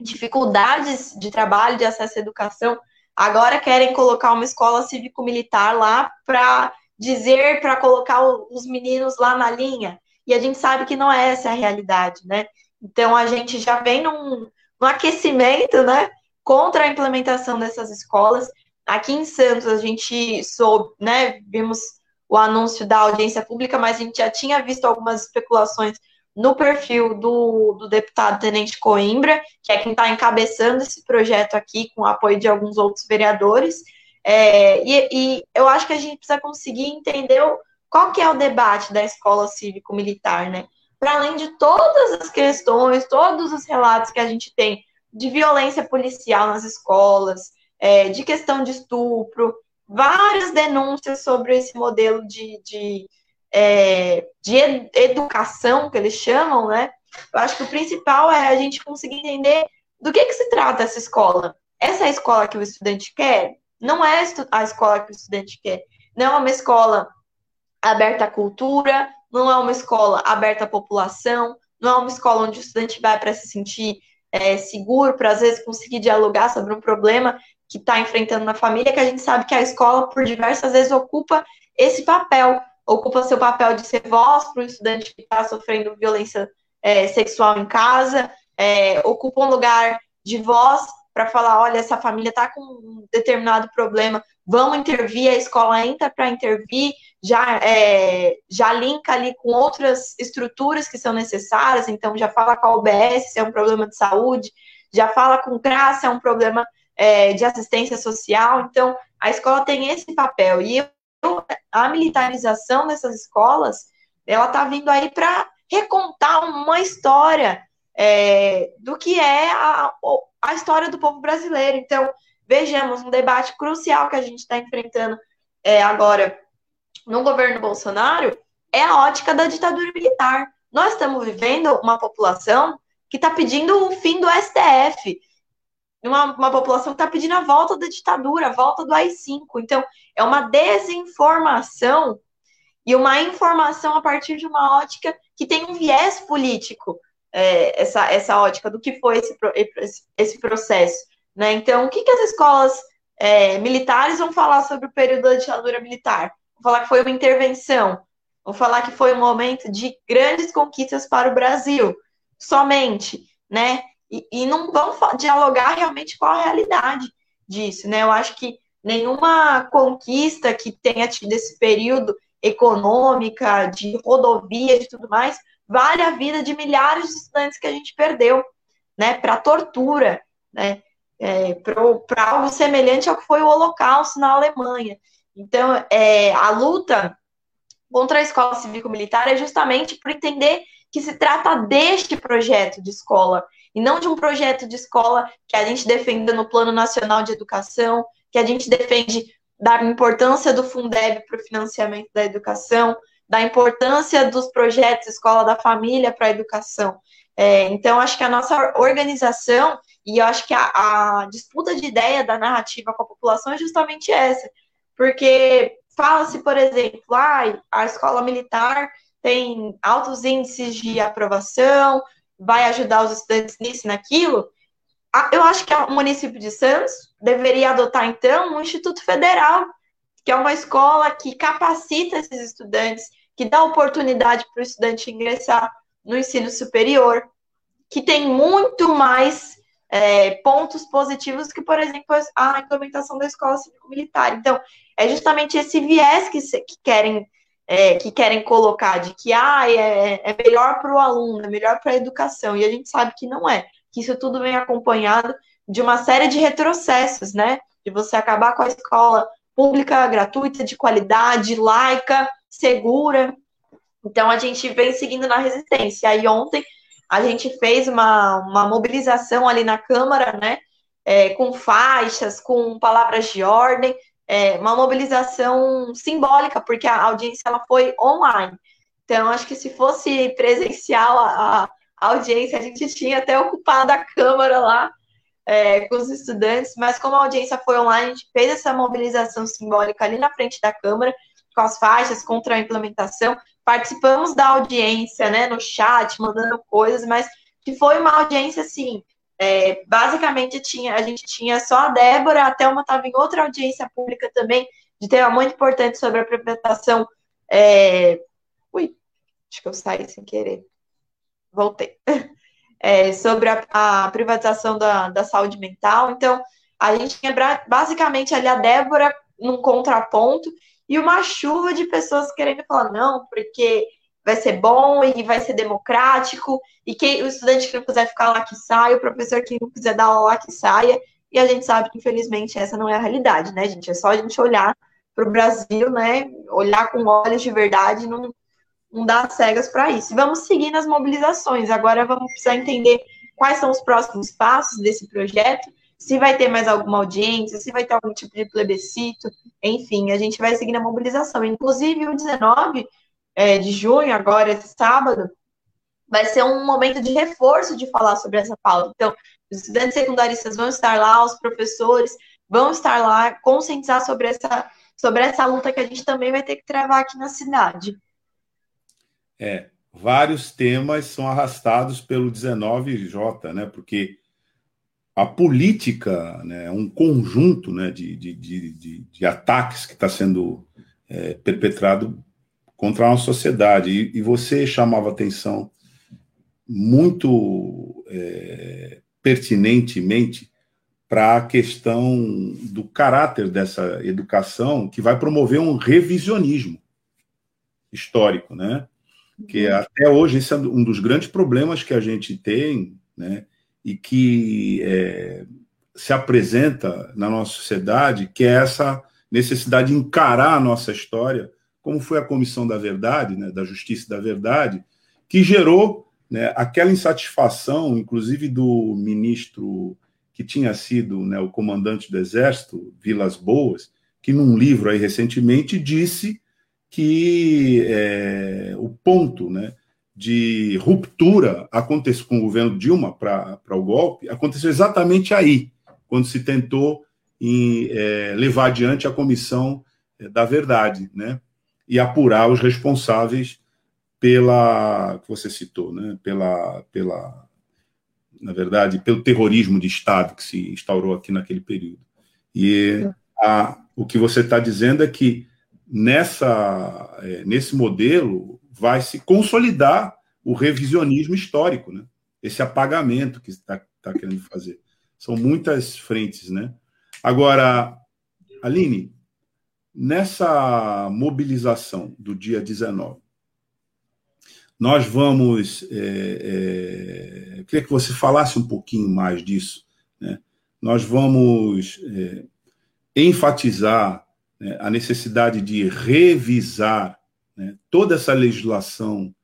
dificuldades de trabalho, de acesso à educação, agora querem colocar uma escola cívico-militar lá para dizer, para colocar os meninos lá na linha, e a gente sabe que não é essa a realidade, né? Então a gente já vem num, num aquecimento, né, contra a implementação dessas escolas. Aqui em Santos a gente soube, né, vimos o anúncio da audiência pública, mas a gente já tinha visto algumas especulações no perfil do, do deputado Tenente Coimbra, que é quem está encabeçando esse projeto aqui, com o apoio de alguns outros vereadores. É, e, e, eu acho que a gente precisa conseguir entender qual que é o debate da escola cívico-militar, né? Para além de todas as questões, todos os relatos que a gente tem de violência policial nas escolas, é, de questão de estupro, várias denúncias sobre esse modelo de, de, é, de educação, que eles chamam, né? Eu acho que o principal é a gente conseguir entender do que, que se trata essa escola. Essa é a escola que o estudante quer? Não é a escola que o estudante quer. Não é uma escola aberta à cultura, não é uma escola aberta à população, não é uma escola onde o estudante vai para se sentir é, seguro, para às vezes conseguir dialogar sobre um problema que está enfrentando na família, que a gente sabe que a escola, por diversas vezes, ocupa esse papel, ocupa seu papel de ser voz para o estudante que está sofrendo violência é, sexual em casa, é, ocupa um lugar de voz para falar, olha, essa família está com um determinado problema, vamos intervir, a escola entra para intervir, já, é, já linka ali com outras estruturas que são necessárias, então já fala com a UBS se é um problema de saúde, já fala com o CRAS se é um problema é, de assistência social. Então, a escola tem esse papel. E eu a militarização dessas escolas, ela está vindo aí para recontar uma história é, do que é a, a história do povo brasileiro. Então, vejamos um debate crucial que a gente está enfrentando é, agora no governo Bolsonaro é a ótica da ditadura militar. Nós estamos vivendo uma população que está pedindo o fim do STF, uma, uma população que está pedindo a volta da ditadura, a volta do AI-5. Então, é uma desinformação e uma informação a partir de uma ótica que tem um viés político, é, essa, essa ótica do que foi esse, esse processo. Né? Então, o que, que as escolas é, militares vão falar sobre o período da ditadura militar? Vão falar que foi uma intervenção, vão falar que foi um momento de grandes conquistas para o Brasil, somente, né? E, e não vão dialogar realmente com a realidade disso, né? Eu acho que nenhuma conquista que tenha tido esse período econômica, de rodovias e tudo mais, vale a vida de milhares de estudantes que a gente perdeu, né, para tortura, né, é, para algo semelhante ao que foi o Holocausto na Alemanha. Então, é, a luta contra a escola cívico-militar é justamente por entender que se trata deste projeto de escola, e não de um projeto de escola que a gente defenda no Plano Nacional de Educação, que a gente defende da importância do Fundeb para o financiamento da educação, da importância dos projetos Escola da Família para a educação. É, então, acho que a nossa organização, e eu acho que a, a disputa de ideia da narrativa com a população é justamente essa, porque fala-se, por exemplo, ah, a escola militar tem altos índices de aprovação, vai ajudar os estudantes nisso e naquilo. Eu acho que o município de Santos deveria adotar, então, um Instituto Federal, que é uma escola que capacita esses estudantes, que dá oportunidade para o estudante ingressar no ensino superior, que tem muito mais é, pontos positivos que, por exemplo, a implementação da escola cívico-militar. Então, é justamente esse viés que, que querem é, que querem colocar de que ah, é, é melhor para o aluno, é melhor para a educação, e a gente sabe que não é, que isso tudo vem acompanhado de uma série de retrocessos, né? De você acabar com a escola pública, gratuita, de qualidade, laica, segura. Então a gente vem seguindo na resistência. Aí ontem a gente fez uma, uma mobilização ali na Câmara, né? É, com faixas, com palavras de ordem, é, uma mobilização simbólica, porque a audiência ela foi online. Então, acho que se fosse presencial a, a audiência, a gente tinha até ocupado a Câmara lá é, com os estudantes, mas como a audiência foi online, a gente fez essa mobilização simbólica ali na frente da Câmara, com as faixas contra a implementação. Participamos da audiência, né, no chat, mandando coisas, mas que foi uma audiência, assim, é, basicamente tinha, a gente tinha só a Débora, a Thelma estava em outra audiência pública também, de tema muito importante sobre a implementação. É... Ui, acho que eu saí sem querer. Voltei. É, sobre a, a privatização da, da saúde mental. Então, a gente tinha basicamente ali a Débora num contraponto e uma chuva de pessoas querendo falar, não, porque vai ser bom e vai ser democrático, e quem, o estudante que não quiser ficar lá que saia, o professor que não quiser dar aula lá que saia, e a gente sabe que, infelizmente, essa não é a realidade, né, gente? É só a gente olhar para o Brasil, né, olhar com olhos de verdade, não, não dar cegas para isso. Vamos seguir nas mobilizações, agora vamos precisar entender quais são os próximos passos desse projeto, se vai ter mais alguma audiência, se vai ter algum tipo de plebiscito, enfim, a gente vai seguir na mobilização. Inclusive, o 19 é, de junho, agora, esse sábado, vai ser um momento de reforço de falar sobre essa pauta. Então, os estudantes secundaristas vão estar lá, os professores vão estar lá, conscientizar sobre essa, sobre essa luta que a gente também vai ter que travar aqui na cidade. É, vários temas são arrastados pelo 19J, né? Porque a política né, é um conjunto né, de, de, de, de ataques que está sendo é, perpetrado contra uma sociedade. E, e você chamava atenção muito é, pertinentemente para a questão do caráter dessa educação que vai promover um revisionismo histórico, né? Que até hoje esse é um dos grandes problemas que a gente tem, né? E que é, se apresenta na nossa sociedade, que é essa necessidade de encarar a nossa história, como foi a Comissão da Verdade, né, da Justiça e da Verdade, que gerou né, aquela insatisfação, inclusive do ministro que tinha sido né, o comandante do Exército, Vilas Boas, que num livro aí recentemente disse que é, o ponto né, de ruptura aconteceu com o governo Dilma para o golpe aconteceu exatamente aí, quando se tentou em, é, levar adiante a comissão é, da verdade, né? E apurar os responsáveis pela que você citou, né? Pela, pela, na verdade, pelo terrorismo de Estado que se instaurou aqui naquele período. E a, o que você está dizendo é que nessa, é, nesse modelo vai se consolidar o revisionismo histórico, né? esse apagamento que está tá querendo fazer. São muitas frentes. Né? Agora, Aline, nessa mobilização do dia 19, nós vamos. É, é, queria que você falasse um pouquinho mais disso. Né? Nós vamos é, enfatizar né, a necessidade de revisar né, toda essa legislação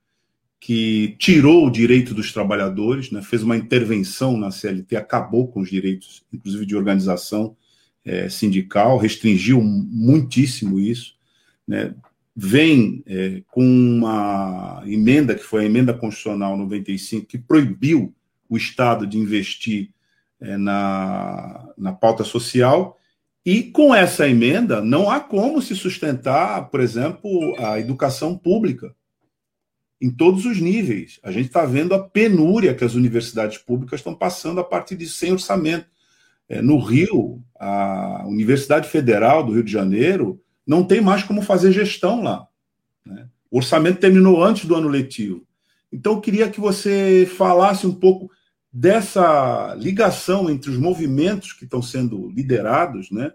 que tirou o direito dos trabalhadores, né, fez uma intervenção na CLT, acabou com os direitos, inclusive de organização é, sindical, restringiu muitíssimo isso, né, vem é, com uma emenda, que foi a emenda constitucional 95, que proibiu o Estado de investir é, na, na pauta social, e com essa emenda, não há como se sustentar, por exemplo, a educação pública em todos os níveis. A gente está vendo a penúria que as universidades públicas estão passando a partir de sem orçamento. É, no Rio, a Universidade Federal do Rio de Janeiro não tem mais como fazer gestão lá. Né? O orçamento terminou antes do ano letivo. Então, eu queria que você falasse um pouco dessa ligação entre os movimentos que estão sendo liderados, né,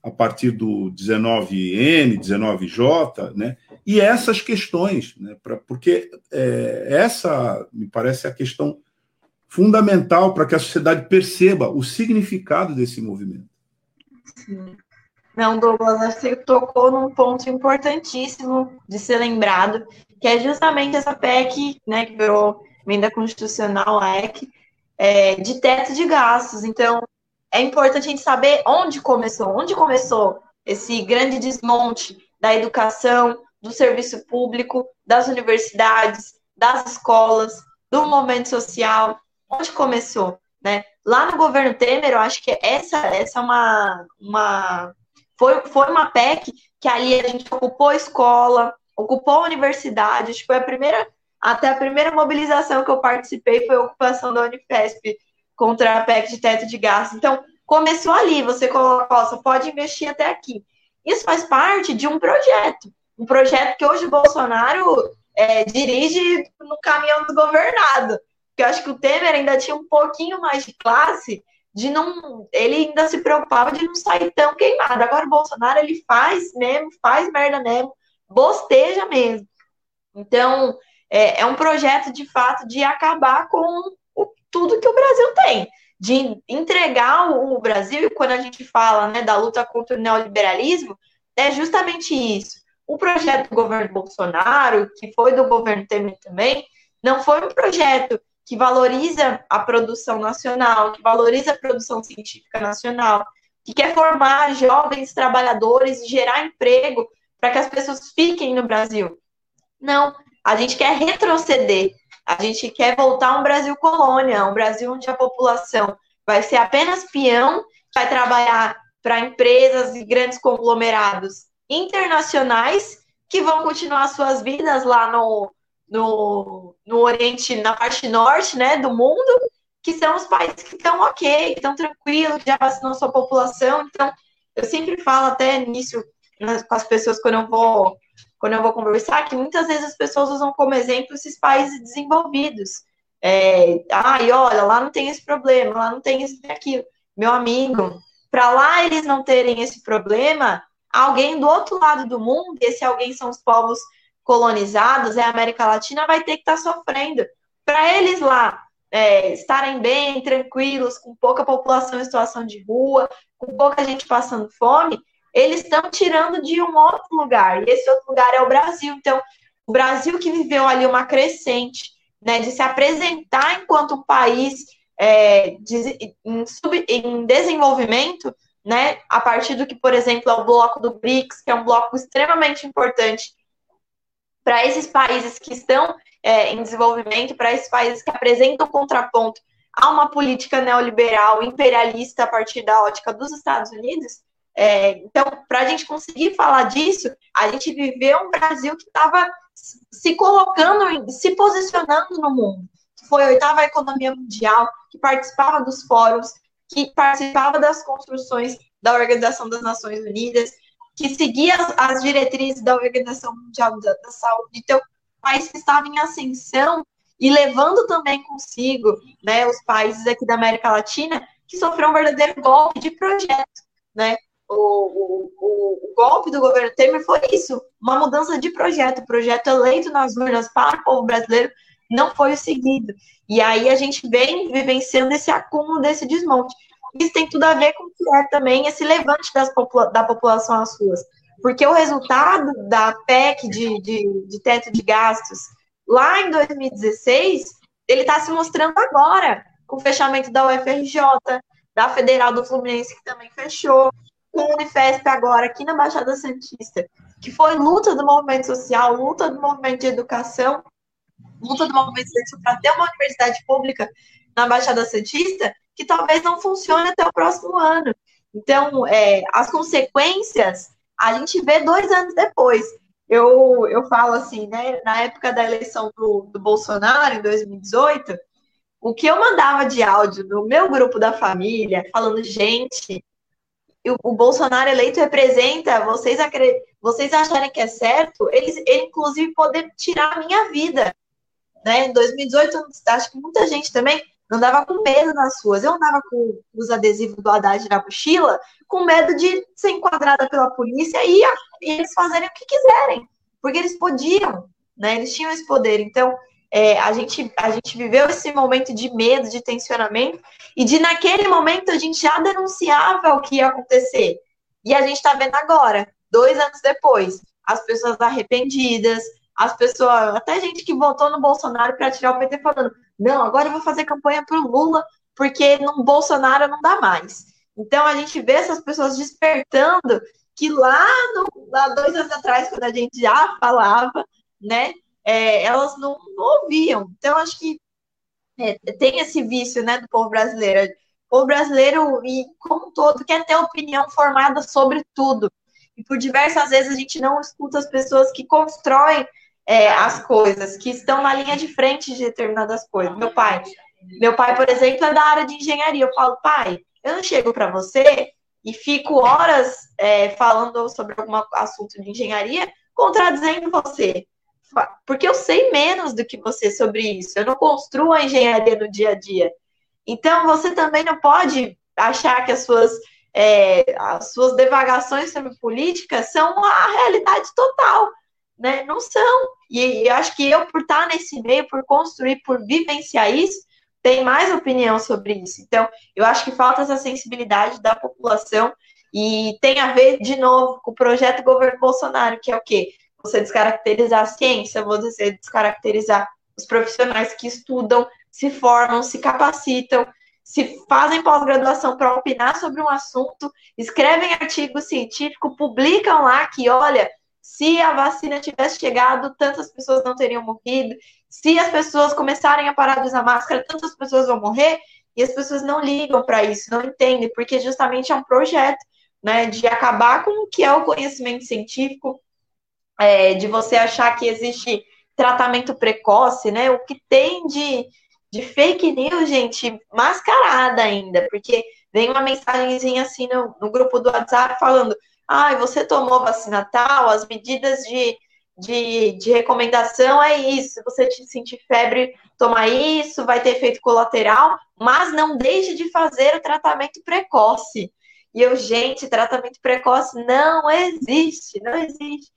a partir do 19N, 19J, né, e essas questões, né, pra, porque é, essa me parece a questão fundamental para que a sociedade perceba o significado desse movimento. Sim. Não, Douglas, você tocou num ponto importantíssimo de ser lembrado, que é justamente essa PEC, né, que virou emenda constitucional, a EC, é, de teto de gastos. Então, é importante a gente saber onde começou, onde começou esse grande desmonte da educação, do serviço público, das universidades, das escolas, do momento social, onde começou, né? Lá no governo Temer, eu acho que essa, essa é uma, uma foi, foi uma PEC que ali a gente ocupou a escola, ocupou a universidade, acho que foi a primeira até a primeira mobilização que eu participei foi a ocupação da Unifesp contra a PEC de teto de gastos. Então, começou ali, você coloca, ó, você pode investir até aqui. Isso faz parte de um projeto, um projeto que hoje o Bolsonaro é, dirige no caminhão desgovernado. Porque eu acho que o Temer ainda tinha um pouquinho mais de classe, de não. Ele ainda se preocupava de não sair tão queimado. Agora o Bolsonaro ele faz mesmo, faz merda mesmo, bosteja mesmo. Então, é, é um projeto de fato de acabar com o, tudo que o Brasil tem, de entregar o, o Brasil, e quando a gente fala né, da luta contra o neoliberalismo, é justamente isso. O projeto do governo Bolsonaro, que foi do governo Temer também, não foi um projeto que valoriza a produção nacional, que valoriza a produção científica nacional, que quer formar jovens trabalhadores e gerar emprego para que as pessoas fiquem no Brasil. Não, a gente quer retroceder, a gente quer voltar a um Brasil colônia, um Brasil onde a população vai ser apenas peão, vai trabalhar para empresas e grandes conglomerados internacionais que vão continuar suas vidas lá no, no, no Oriente, na parte norte né, do mundo, que são os países que estão ok, estão tranquilos, que já vacinou sua população. Então, eu sempre falo até nisso com as pessoas quando eu vou quando eu vou conversar, que muitas vezes as pessoas usam como exemplo esses países desenvolvidos. É, ai, olha, lá não tem esse problema, lá não tem isso e aquilo. Meu amigo, para lá eles não terem esse problema, alguém do outro lado do mundo, esse alguém são os povos colonizados, é a América Latina, vai ter que estar tá sofrendo. Para eles lá é, estarem bem, tranquilos, com pouca população em situação de rua, com pouca gente passando fome, eles estão tirando de um outro lugar, e esse outro lugar é o Brasil. Então, o Brasil que viveu ali uma crescente, né, de se apresentar enquanto um país é, de, em, sub, em desenvolvimento, né, a partir do que, por exemplo, é o bloco do BRICS, que é um bloco extremamente importante para esses países que estão é, em desenvolvimento, para esses países que apresentam contraponto a uma política neoliberal, imperialista a partir da ótica dos Estados Unidos. É, então, para a gente conseguir falar disso, a gente viveu um Brasil que estava se colocando, se posicionando no mundo, que foi a oitava economia mundial, que participava dos fóruns, que participava das construções da Organização das Nações Unidas, que seguia as, diretrizes da Organização Mundial da, da Saúde. Então, o país que estava em ascensão e levando também consigo né, os países aqui da América Latina que sofreram um verdadeiro golpe de projeto, né? O, o, o, golpe do governo Temer foi isso, uma mudança de projeto, o projeto eleito nas urnas para o povo brasileiro não foi o seguido. E aí a gente vem vivenciando esse acúmulo desse desmonte. Isso tem tudo a ver com o que é também esse levante popula da população às ruas. Porque o resultado da PEC de, de, de teto de gastos lá em 2016, ele está se mostrando agora, com o fechamento da UFRJ, da Federal do Fluminense, que também fechou, com o Unifesp agora, aqui na Baixada Santista, que foi luta do movimento social, luta do movimento de educação, luta do movimento para ter uma universidade pública na Baixada Santista, que talvez não funcione até o próximo ano. Então, é, as consequências a gente vê dois anos depois. Eu, eu falo assim, né? Na época da eleição do, do Bolsonaro, em 2018, o que eu mandava de áudio no meu grupo da família, falando, gente, o, o Bolsonaro eleito representa, vocês, vocês acharem que é certo, ele, ele inclusive poder tirar a minha vida. Né? Em 2018, acho que muita gente também andava com medo nas ruas. Eu andava com os adesivos do Haddad na mochila, com medo de ser enquadrada pela polícia e, e eles fazerem o que quiserem, porque eles podiam, né? Eles tinham esse poder. Então, é, a, gente, a gente viveu esse momento de medo, de tensionamento, e de naquele momento a gente já denunciava o que ia acontecer. E a gente está vendo agora, dois anos depois, as pessoas arrependidas, as pessoas, até gente que votou no Bolsonaro para tirar o PT falando: não, agora eu vou fazer campanha para o Lula, porque no Bolsonaro não dá mais. Então a gente vê essas pessoas despertando que lá, no, lá dois anos atrás, quando a gente já falava, né, é, elas não, não, ouviam. Então acho que é, tem esse vício, né, do povo brasileiro. O povo brasileiro, e como um todo, quer ter opinião formada sobre tudo. E por diversas vezes a gente não escuta as pessoas que constroem é, as coisas, que estão na linha de frente de determinadas coisas. Meu pai, meu pai, por exemplo, é da área de engenharia. Eu falo, pai, eu não chego para você e fico horas é, falando sobre algum assunto de engenharia, contradizendo você. Porque eu sei menos do que você sobre isso. Eu não construo a engenharia no dia a dia. Então, você também não pode achar que as suas, é, as suas devagações sobre política são a realidade total né? Não são. E, eu acho que eu, por estar nesse meio, por construir, por vivenciar isso, tem mais opinião sobre isso. Então, eu acho que falta essa sensibilidade da população e tem a ver, de novo, com o projeto governo Bolsonaro, que é o quê? Você descaracterizar a ciência, você descaracterizar os profissionais que estudam, se formam, se capacitam, se fazem pós-graduação para opinar sobre um assunto, escrevem artigo científico, publicam lá que, olha, se a vacina tivesse chegado, tantas pessoas não teriam morrido. Se as pessoas começarem a parar de usar máscara, tantas pessoas vão morrer. E as pessoas não ligam para isso, não entendem, porque justamente é um projeto né, de acabar com o que é o conhecimento científico, é, de você achar que existe tratamento precoce, né? O que tem de, de fake news, gente, mascarada ainda, porque vem uma mensagenzinha assim no, no grupo do WhatsApp falando ah, você tomou vacina tal, as medidas de, de, de recomendação é isso. Se você te sentir febre, toma isso, vai ter efeito colateral, mas não deixe de fazer o tratamento precoce. E eu, gente, tratamento precoce não existe, não existe.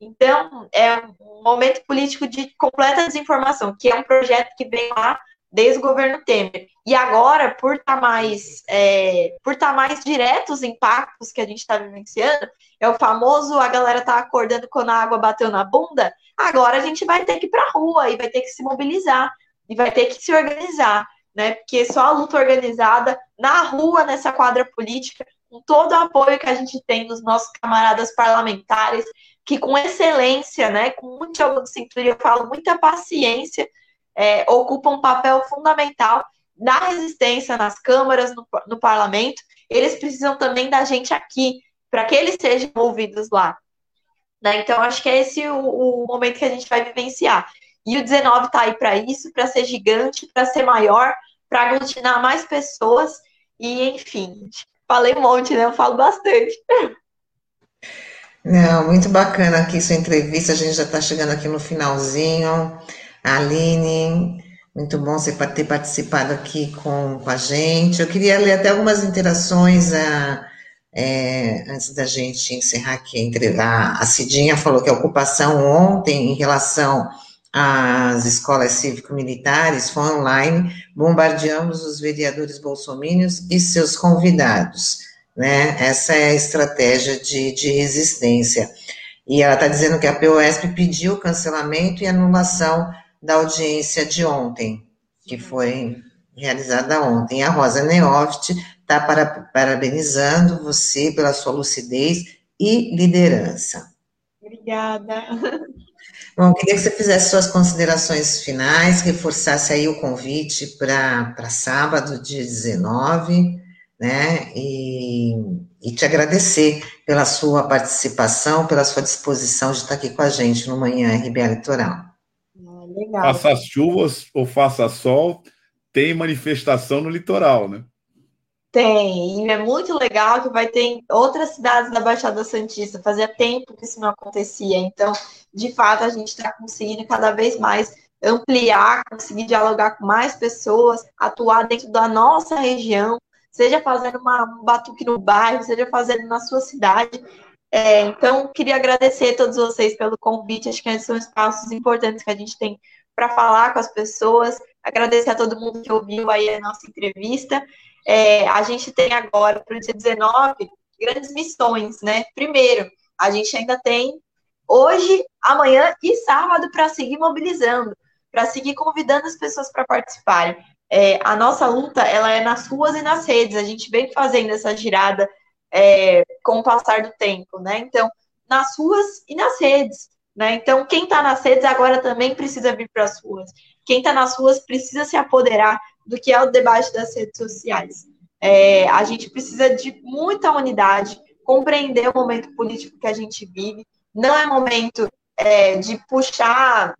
Então, é um momento político de completa desinformação, que é um projeto que vem lá desde o governo Temer. E agora, por estar tá mais, é, por tá mais direto os impactos que a gente está vivenciando, é o famoso a galera tá acordando quando a água bateu na bunda. Agora a gente vai ter que ir para a rua e vai ter que se mobilizar e vai ter que se organizar, né? Porque só a luta organizada na rua, nessa quadra política, com todo o apoio que a gente tem dos nossos camaradas parlamentares, que com excelência, né, com muito jogo de cintura, eu falo, muita paciência, é, ocupam um papel fundamental na resistência nas câmaras, no, no parlamento. Eles precisam também da gente aqui, para que eles sejam ouvidos lá. Né? Então, acho que é esse o, o momento que a gente vai vivenciar. E o 19 está aí para isso, para ser gigante, para ser maior, para aglutinar mais pessoas. E, enfim, falei um monte, né? Eu falo bastante. Não, muito bacana aqui sua entrevista. A gente já está chegando aqui no finalzinho. Aline, muito bom você ter participado aqui com, com a gente. Eu queria ler até algumas interações. A, é, antes da gente encerrar aqui, a, a Cidinha falou que a ocupação ontem em relação às escolas cívico-militares foi online, bombardeamos os vereadores bolsomínios e seus convidados, né? Essa é a estratégia de, de resistência. E ela está dizendo que a POSP pediu cancelamento e anulação da audiência de ontem, que foi realizada ontem. A Rosa Neoft está para, parabenizando você pela sua lucidez e liderança. Obrigada. Bom, queria que você fizesse suas considerações finais, reforçasse aí o convite para sábado, dia 19, né? E, e te agradecer pela sua participação, pela sua disposição de estar aqui com a gente no Manhã RBA Eleitoral. Ah, legal. Faça chuva ou faça sol, tem manifestação no litoral, né? Tem, e é muito legal que vai ter em outras cidades da Baixada Santista. Fazia tempo que isso não acontecia. Então, de fato, a gente está conseguindo cada vez mais ampliar, conseguir dialogar com mais pessoas, atuar dentro da nossa região, seja fazendo uma, um batuque no bairro, seja fazendo na sua cidade. É, então, queria agradecer a todos vocês pelo convite. Acho que esses são espaços importantes que a gente tem para falar com as pessoas. Agradecer a todo mundo que ouviu aí a nossa entrevista. É, a gente tem agora, para o dia 19, grandes missões, né? Primeiro, a gente ainda tem hoje, amanhã e sábado para seguir mobilizando, para seguir convidando as pessoas para participarem. É, a nossa luta ela é nas ruas e nas redes. A gente vem fazendo essa girada é, com o passar do tempo, né? Então, nas ruas e nas redes. Né? Então, quem está nas redes agora também precisa vir para as ruas. Quem está nas ruas precisa se apoderar do que é o debate das redes sociais. É, a gente precisa de muita unidade, compreender o momento político que a gente vive. Não é momento é, de puxar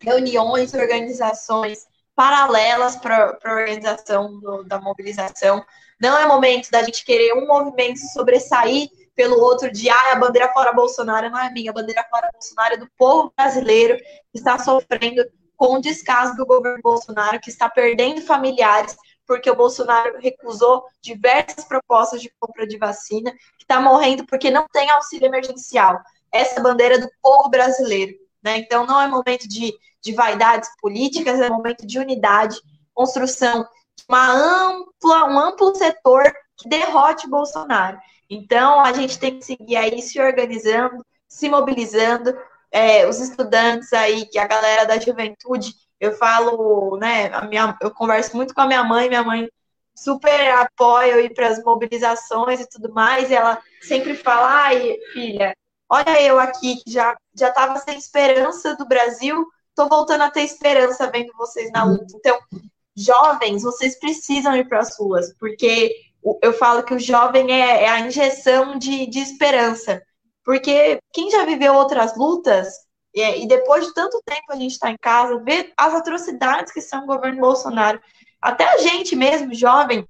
reuniões, organizações paralelas para a organização do, da mobilização. Não é momento da gente querer um movimento sobressair pelo outro de ah, a bandeira fora Bolsonaro não é minha, a bandeira fora Bolsonaro é do povo brasileiro que está sofrendo com o descaso do governo Bolsonaro, que está perdendo familiares, porque o Bolsonaro recusou diversas propostas de compra de vacina, que está morrendo porque não tem auxílio emergencial. Essa é bandeira do povo brasileiro. Né? Então, não é momento de, de vaidades políticas, é momento de unidade, construção de uma ampla, um amplo setor que derrote Bolsonaro. Então, a gente tem que seguir aí se organizando, se mobilizando, é, os estudantes aí, que a galera da juventude, eu falo, né, a minha, eu converso muito com a minha mãe, minha mãe super apoia ir para as mobilizações e tudo mais, e ela sempre fala, ai, filha, olha eu aqui, que já já estava sem esperança do Brasil, tô voltando a ter esperança vendo vocês na luta. Então, jovens, vocês precisam ir para as ruas, porque eu falo que o jovem é, é a injeção de, de esperança. Porque quem já viveu outras lutas, e, depois de tanto tempo a gente está em casa, vê as atrocidades que são o governo Bolsonaro. Até a gente mesmo, jovem,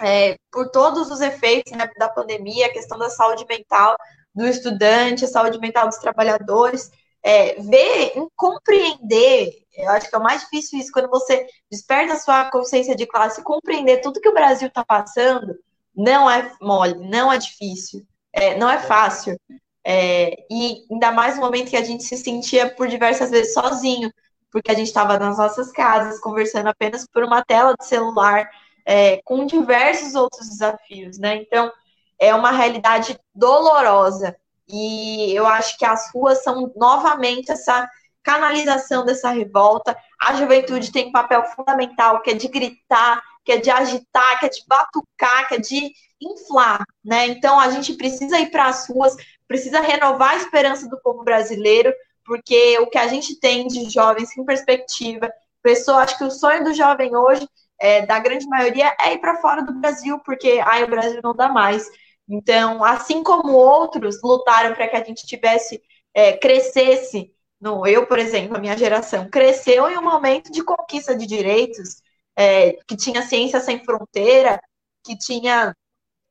é, por todos os efeitos né, da pandemia, a questão da saúde mental do estudante, a saúde mental dos trabalhadores, é, ver, compreender, eu acho que é o mais difícil isso, quando você desperta a sua consciência de classe, compreender tudo que o Brasil está passando, não é mole, não é difícil é, não é fácil. É, e ainda mais no momento que a gente se sentia por diversas vezes sozinho, porque a gente estava nas nossas casas, conversando apenas por uma tela de celular, é, com diversos outros desafios, né? Então, é uma realidade dolorosa. E eu acho que as ruas são novamente essa canalização dessa revolta. A juventude tem um papel fundamental, que é de gritar, que é de agitar, que é de batucar, que é de inflar, né? Então a gente precisa ir para as ruas, precisa renovar a esperança do povo brasileiro, porque o que a gente tem de jovens sem perspectiva, pessoa, acho que o sonho do jovem hoje, é, da grande maioria, é ir para fora do Brasil, porque ai, o Brasil não dá mais. Então, assim como outros lutaram para que a gente tivesse, é, crescesse, no, eu, por exemplo, a minha geração, cresceu em um momento de conquista de direitos, é, que tinha ciência sem fronteira, que tinha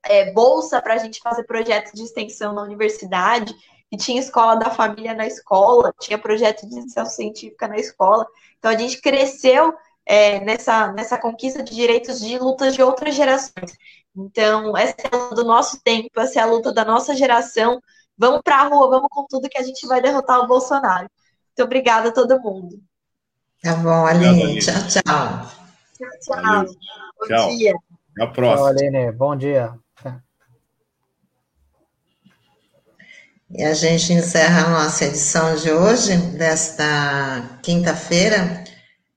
é, bolsa para a gente fazer projetos de extensão na universidade, e tinha escola da família na escola, tinha projeto de iniciação científica na escola. Então a gente cresceu é, nessa, nessa conquista de direitos de lutas de outras gerações. Então, essa é a luta do nosso tempo, essa é a luta da nossa geração. Vamos para a rua, vamos com tudo que a gente vai derrotar o Bolsonaro. Muito obrigada a todo mundo. Tá bom, Aline. Tchau, tchau. Tchau, tchau. Bom tchau. dia. Até a próxima. Tchau, Aline. Bom dia. E a gente encerra a nossa edição de hoje, desta quinta-feira,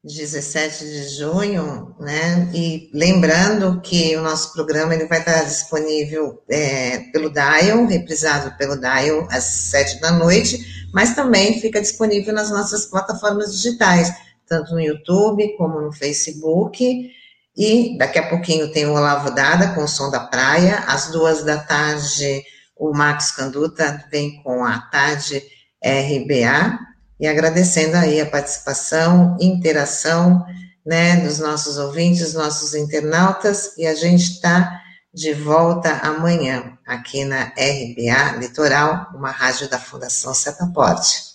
17 de junho, né? E lembrando que o nosso programa ele vai estar disponível é, pelo Dial, reprisado pelo Dial às sete da noite, mas também fica disponível nas nossas plataformas digitais, tanto no YouTube como no Facebook. E daqui a pouquinho tem o Olavo Dada com o som da praia, às duas da tarde o Marcos Canduta vem com a tarde RBA e agradecendo aí a participação, interação, né, dos nossos ouvintes, nossos internautas, e a gente está de volta amanhã aqui na RBA Litoral, uma rádio da Fundação Setaporte.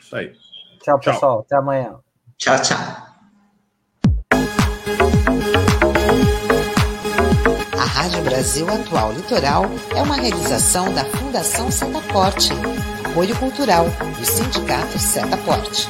Isso aí. Tchau, Tchau. pessoal. Até amanhã. Tchau, tchau. A Rádio Brasil Atual Litoral é uma realização da Fundação Setaporte, apoio cultural do Sindicato Setaporte.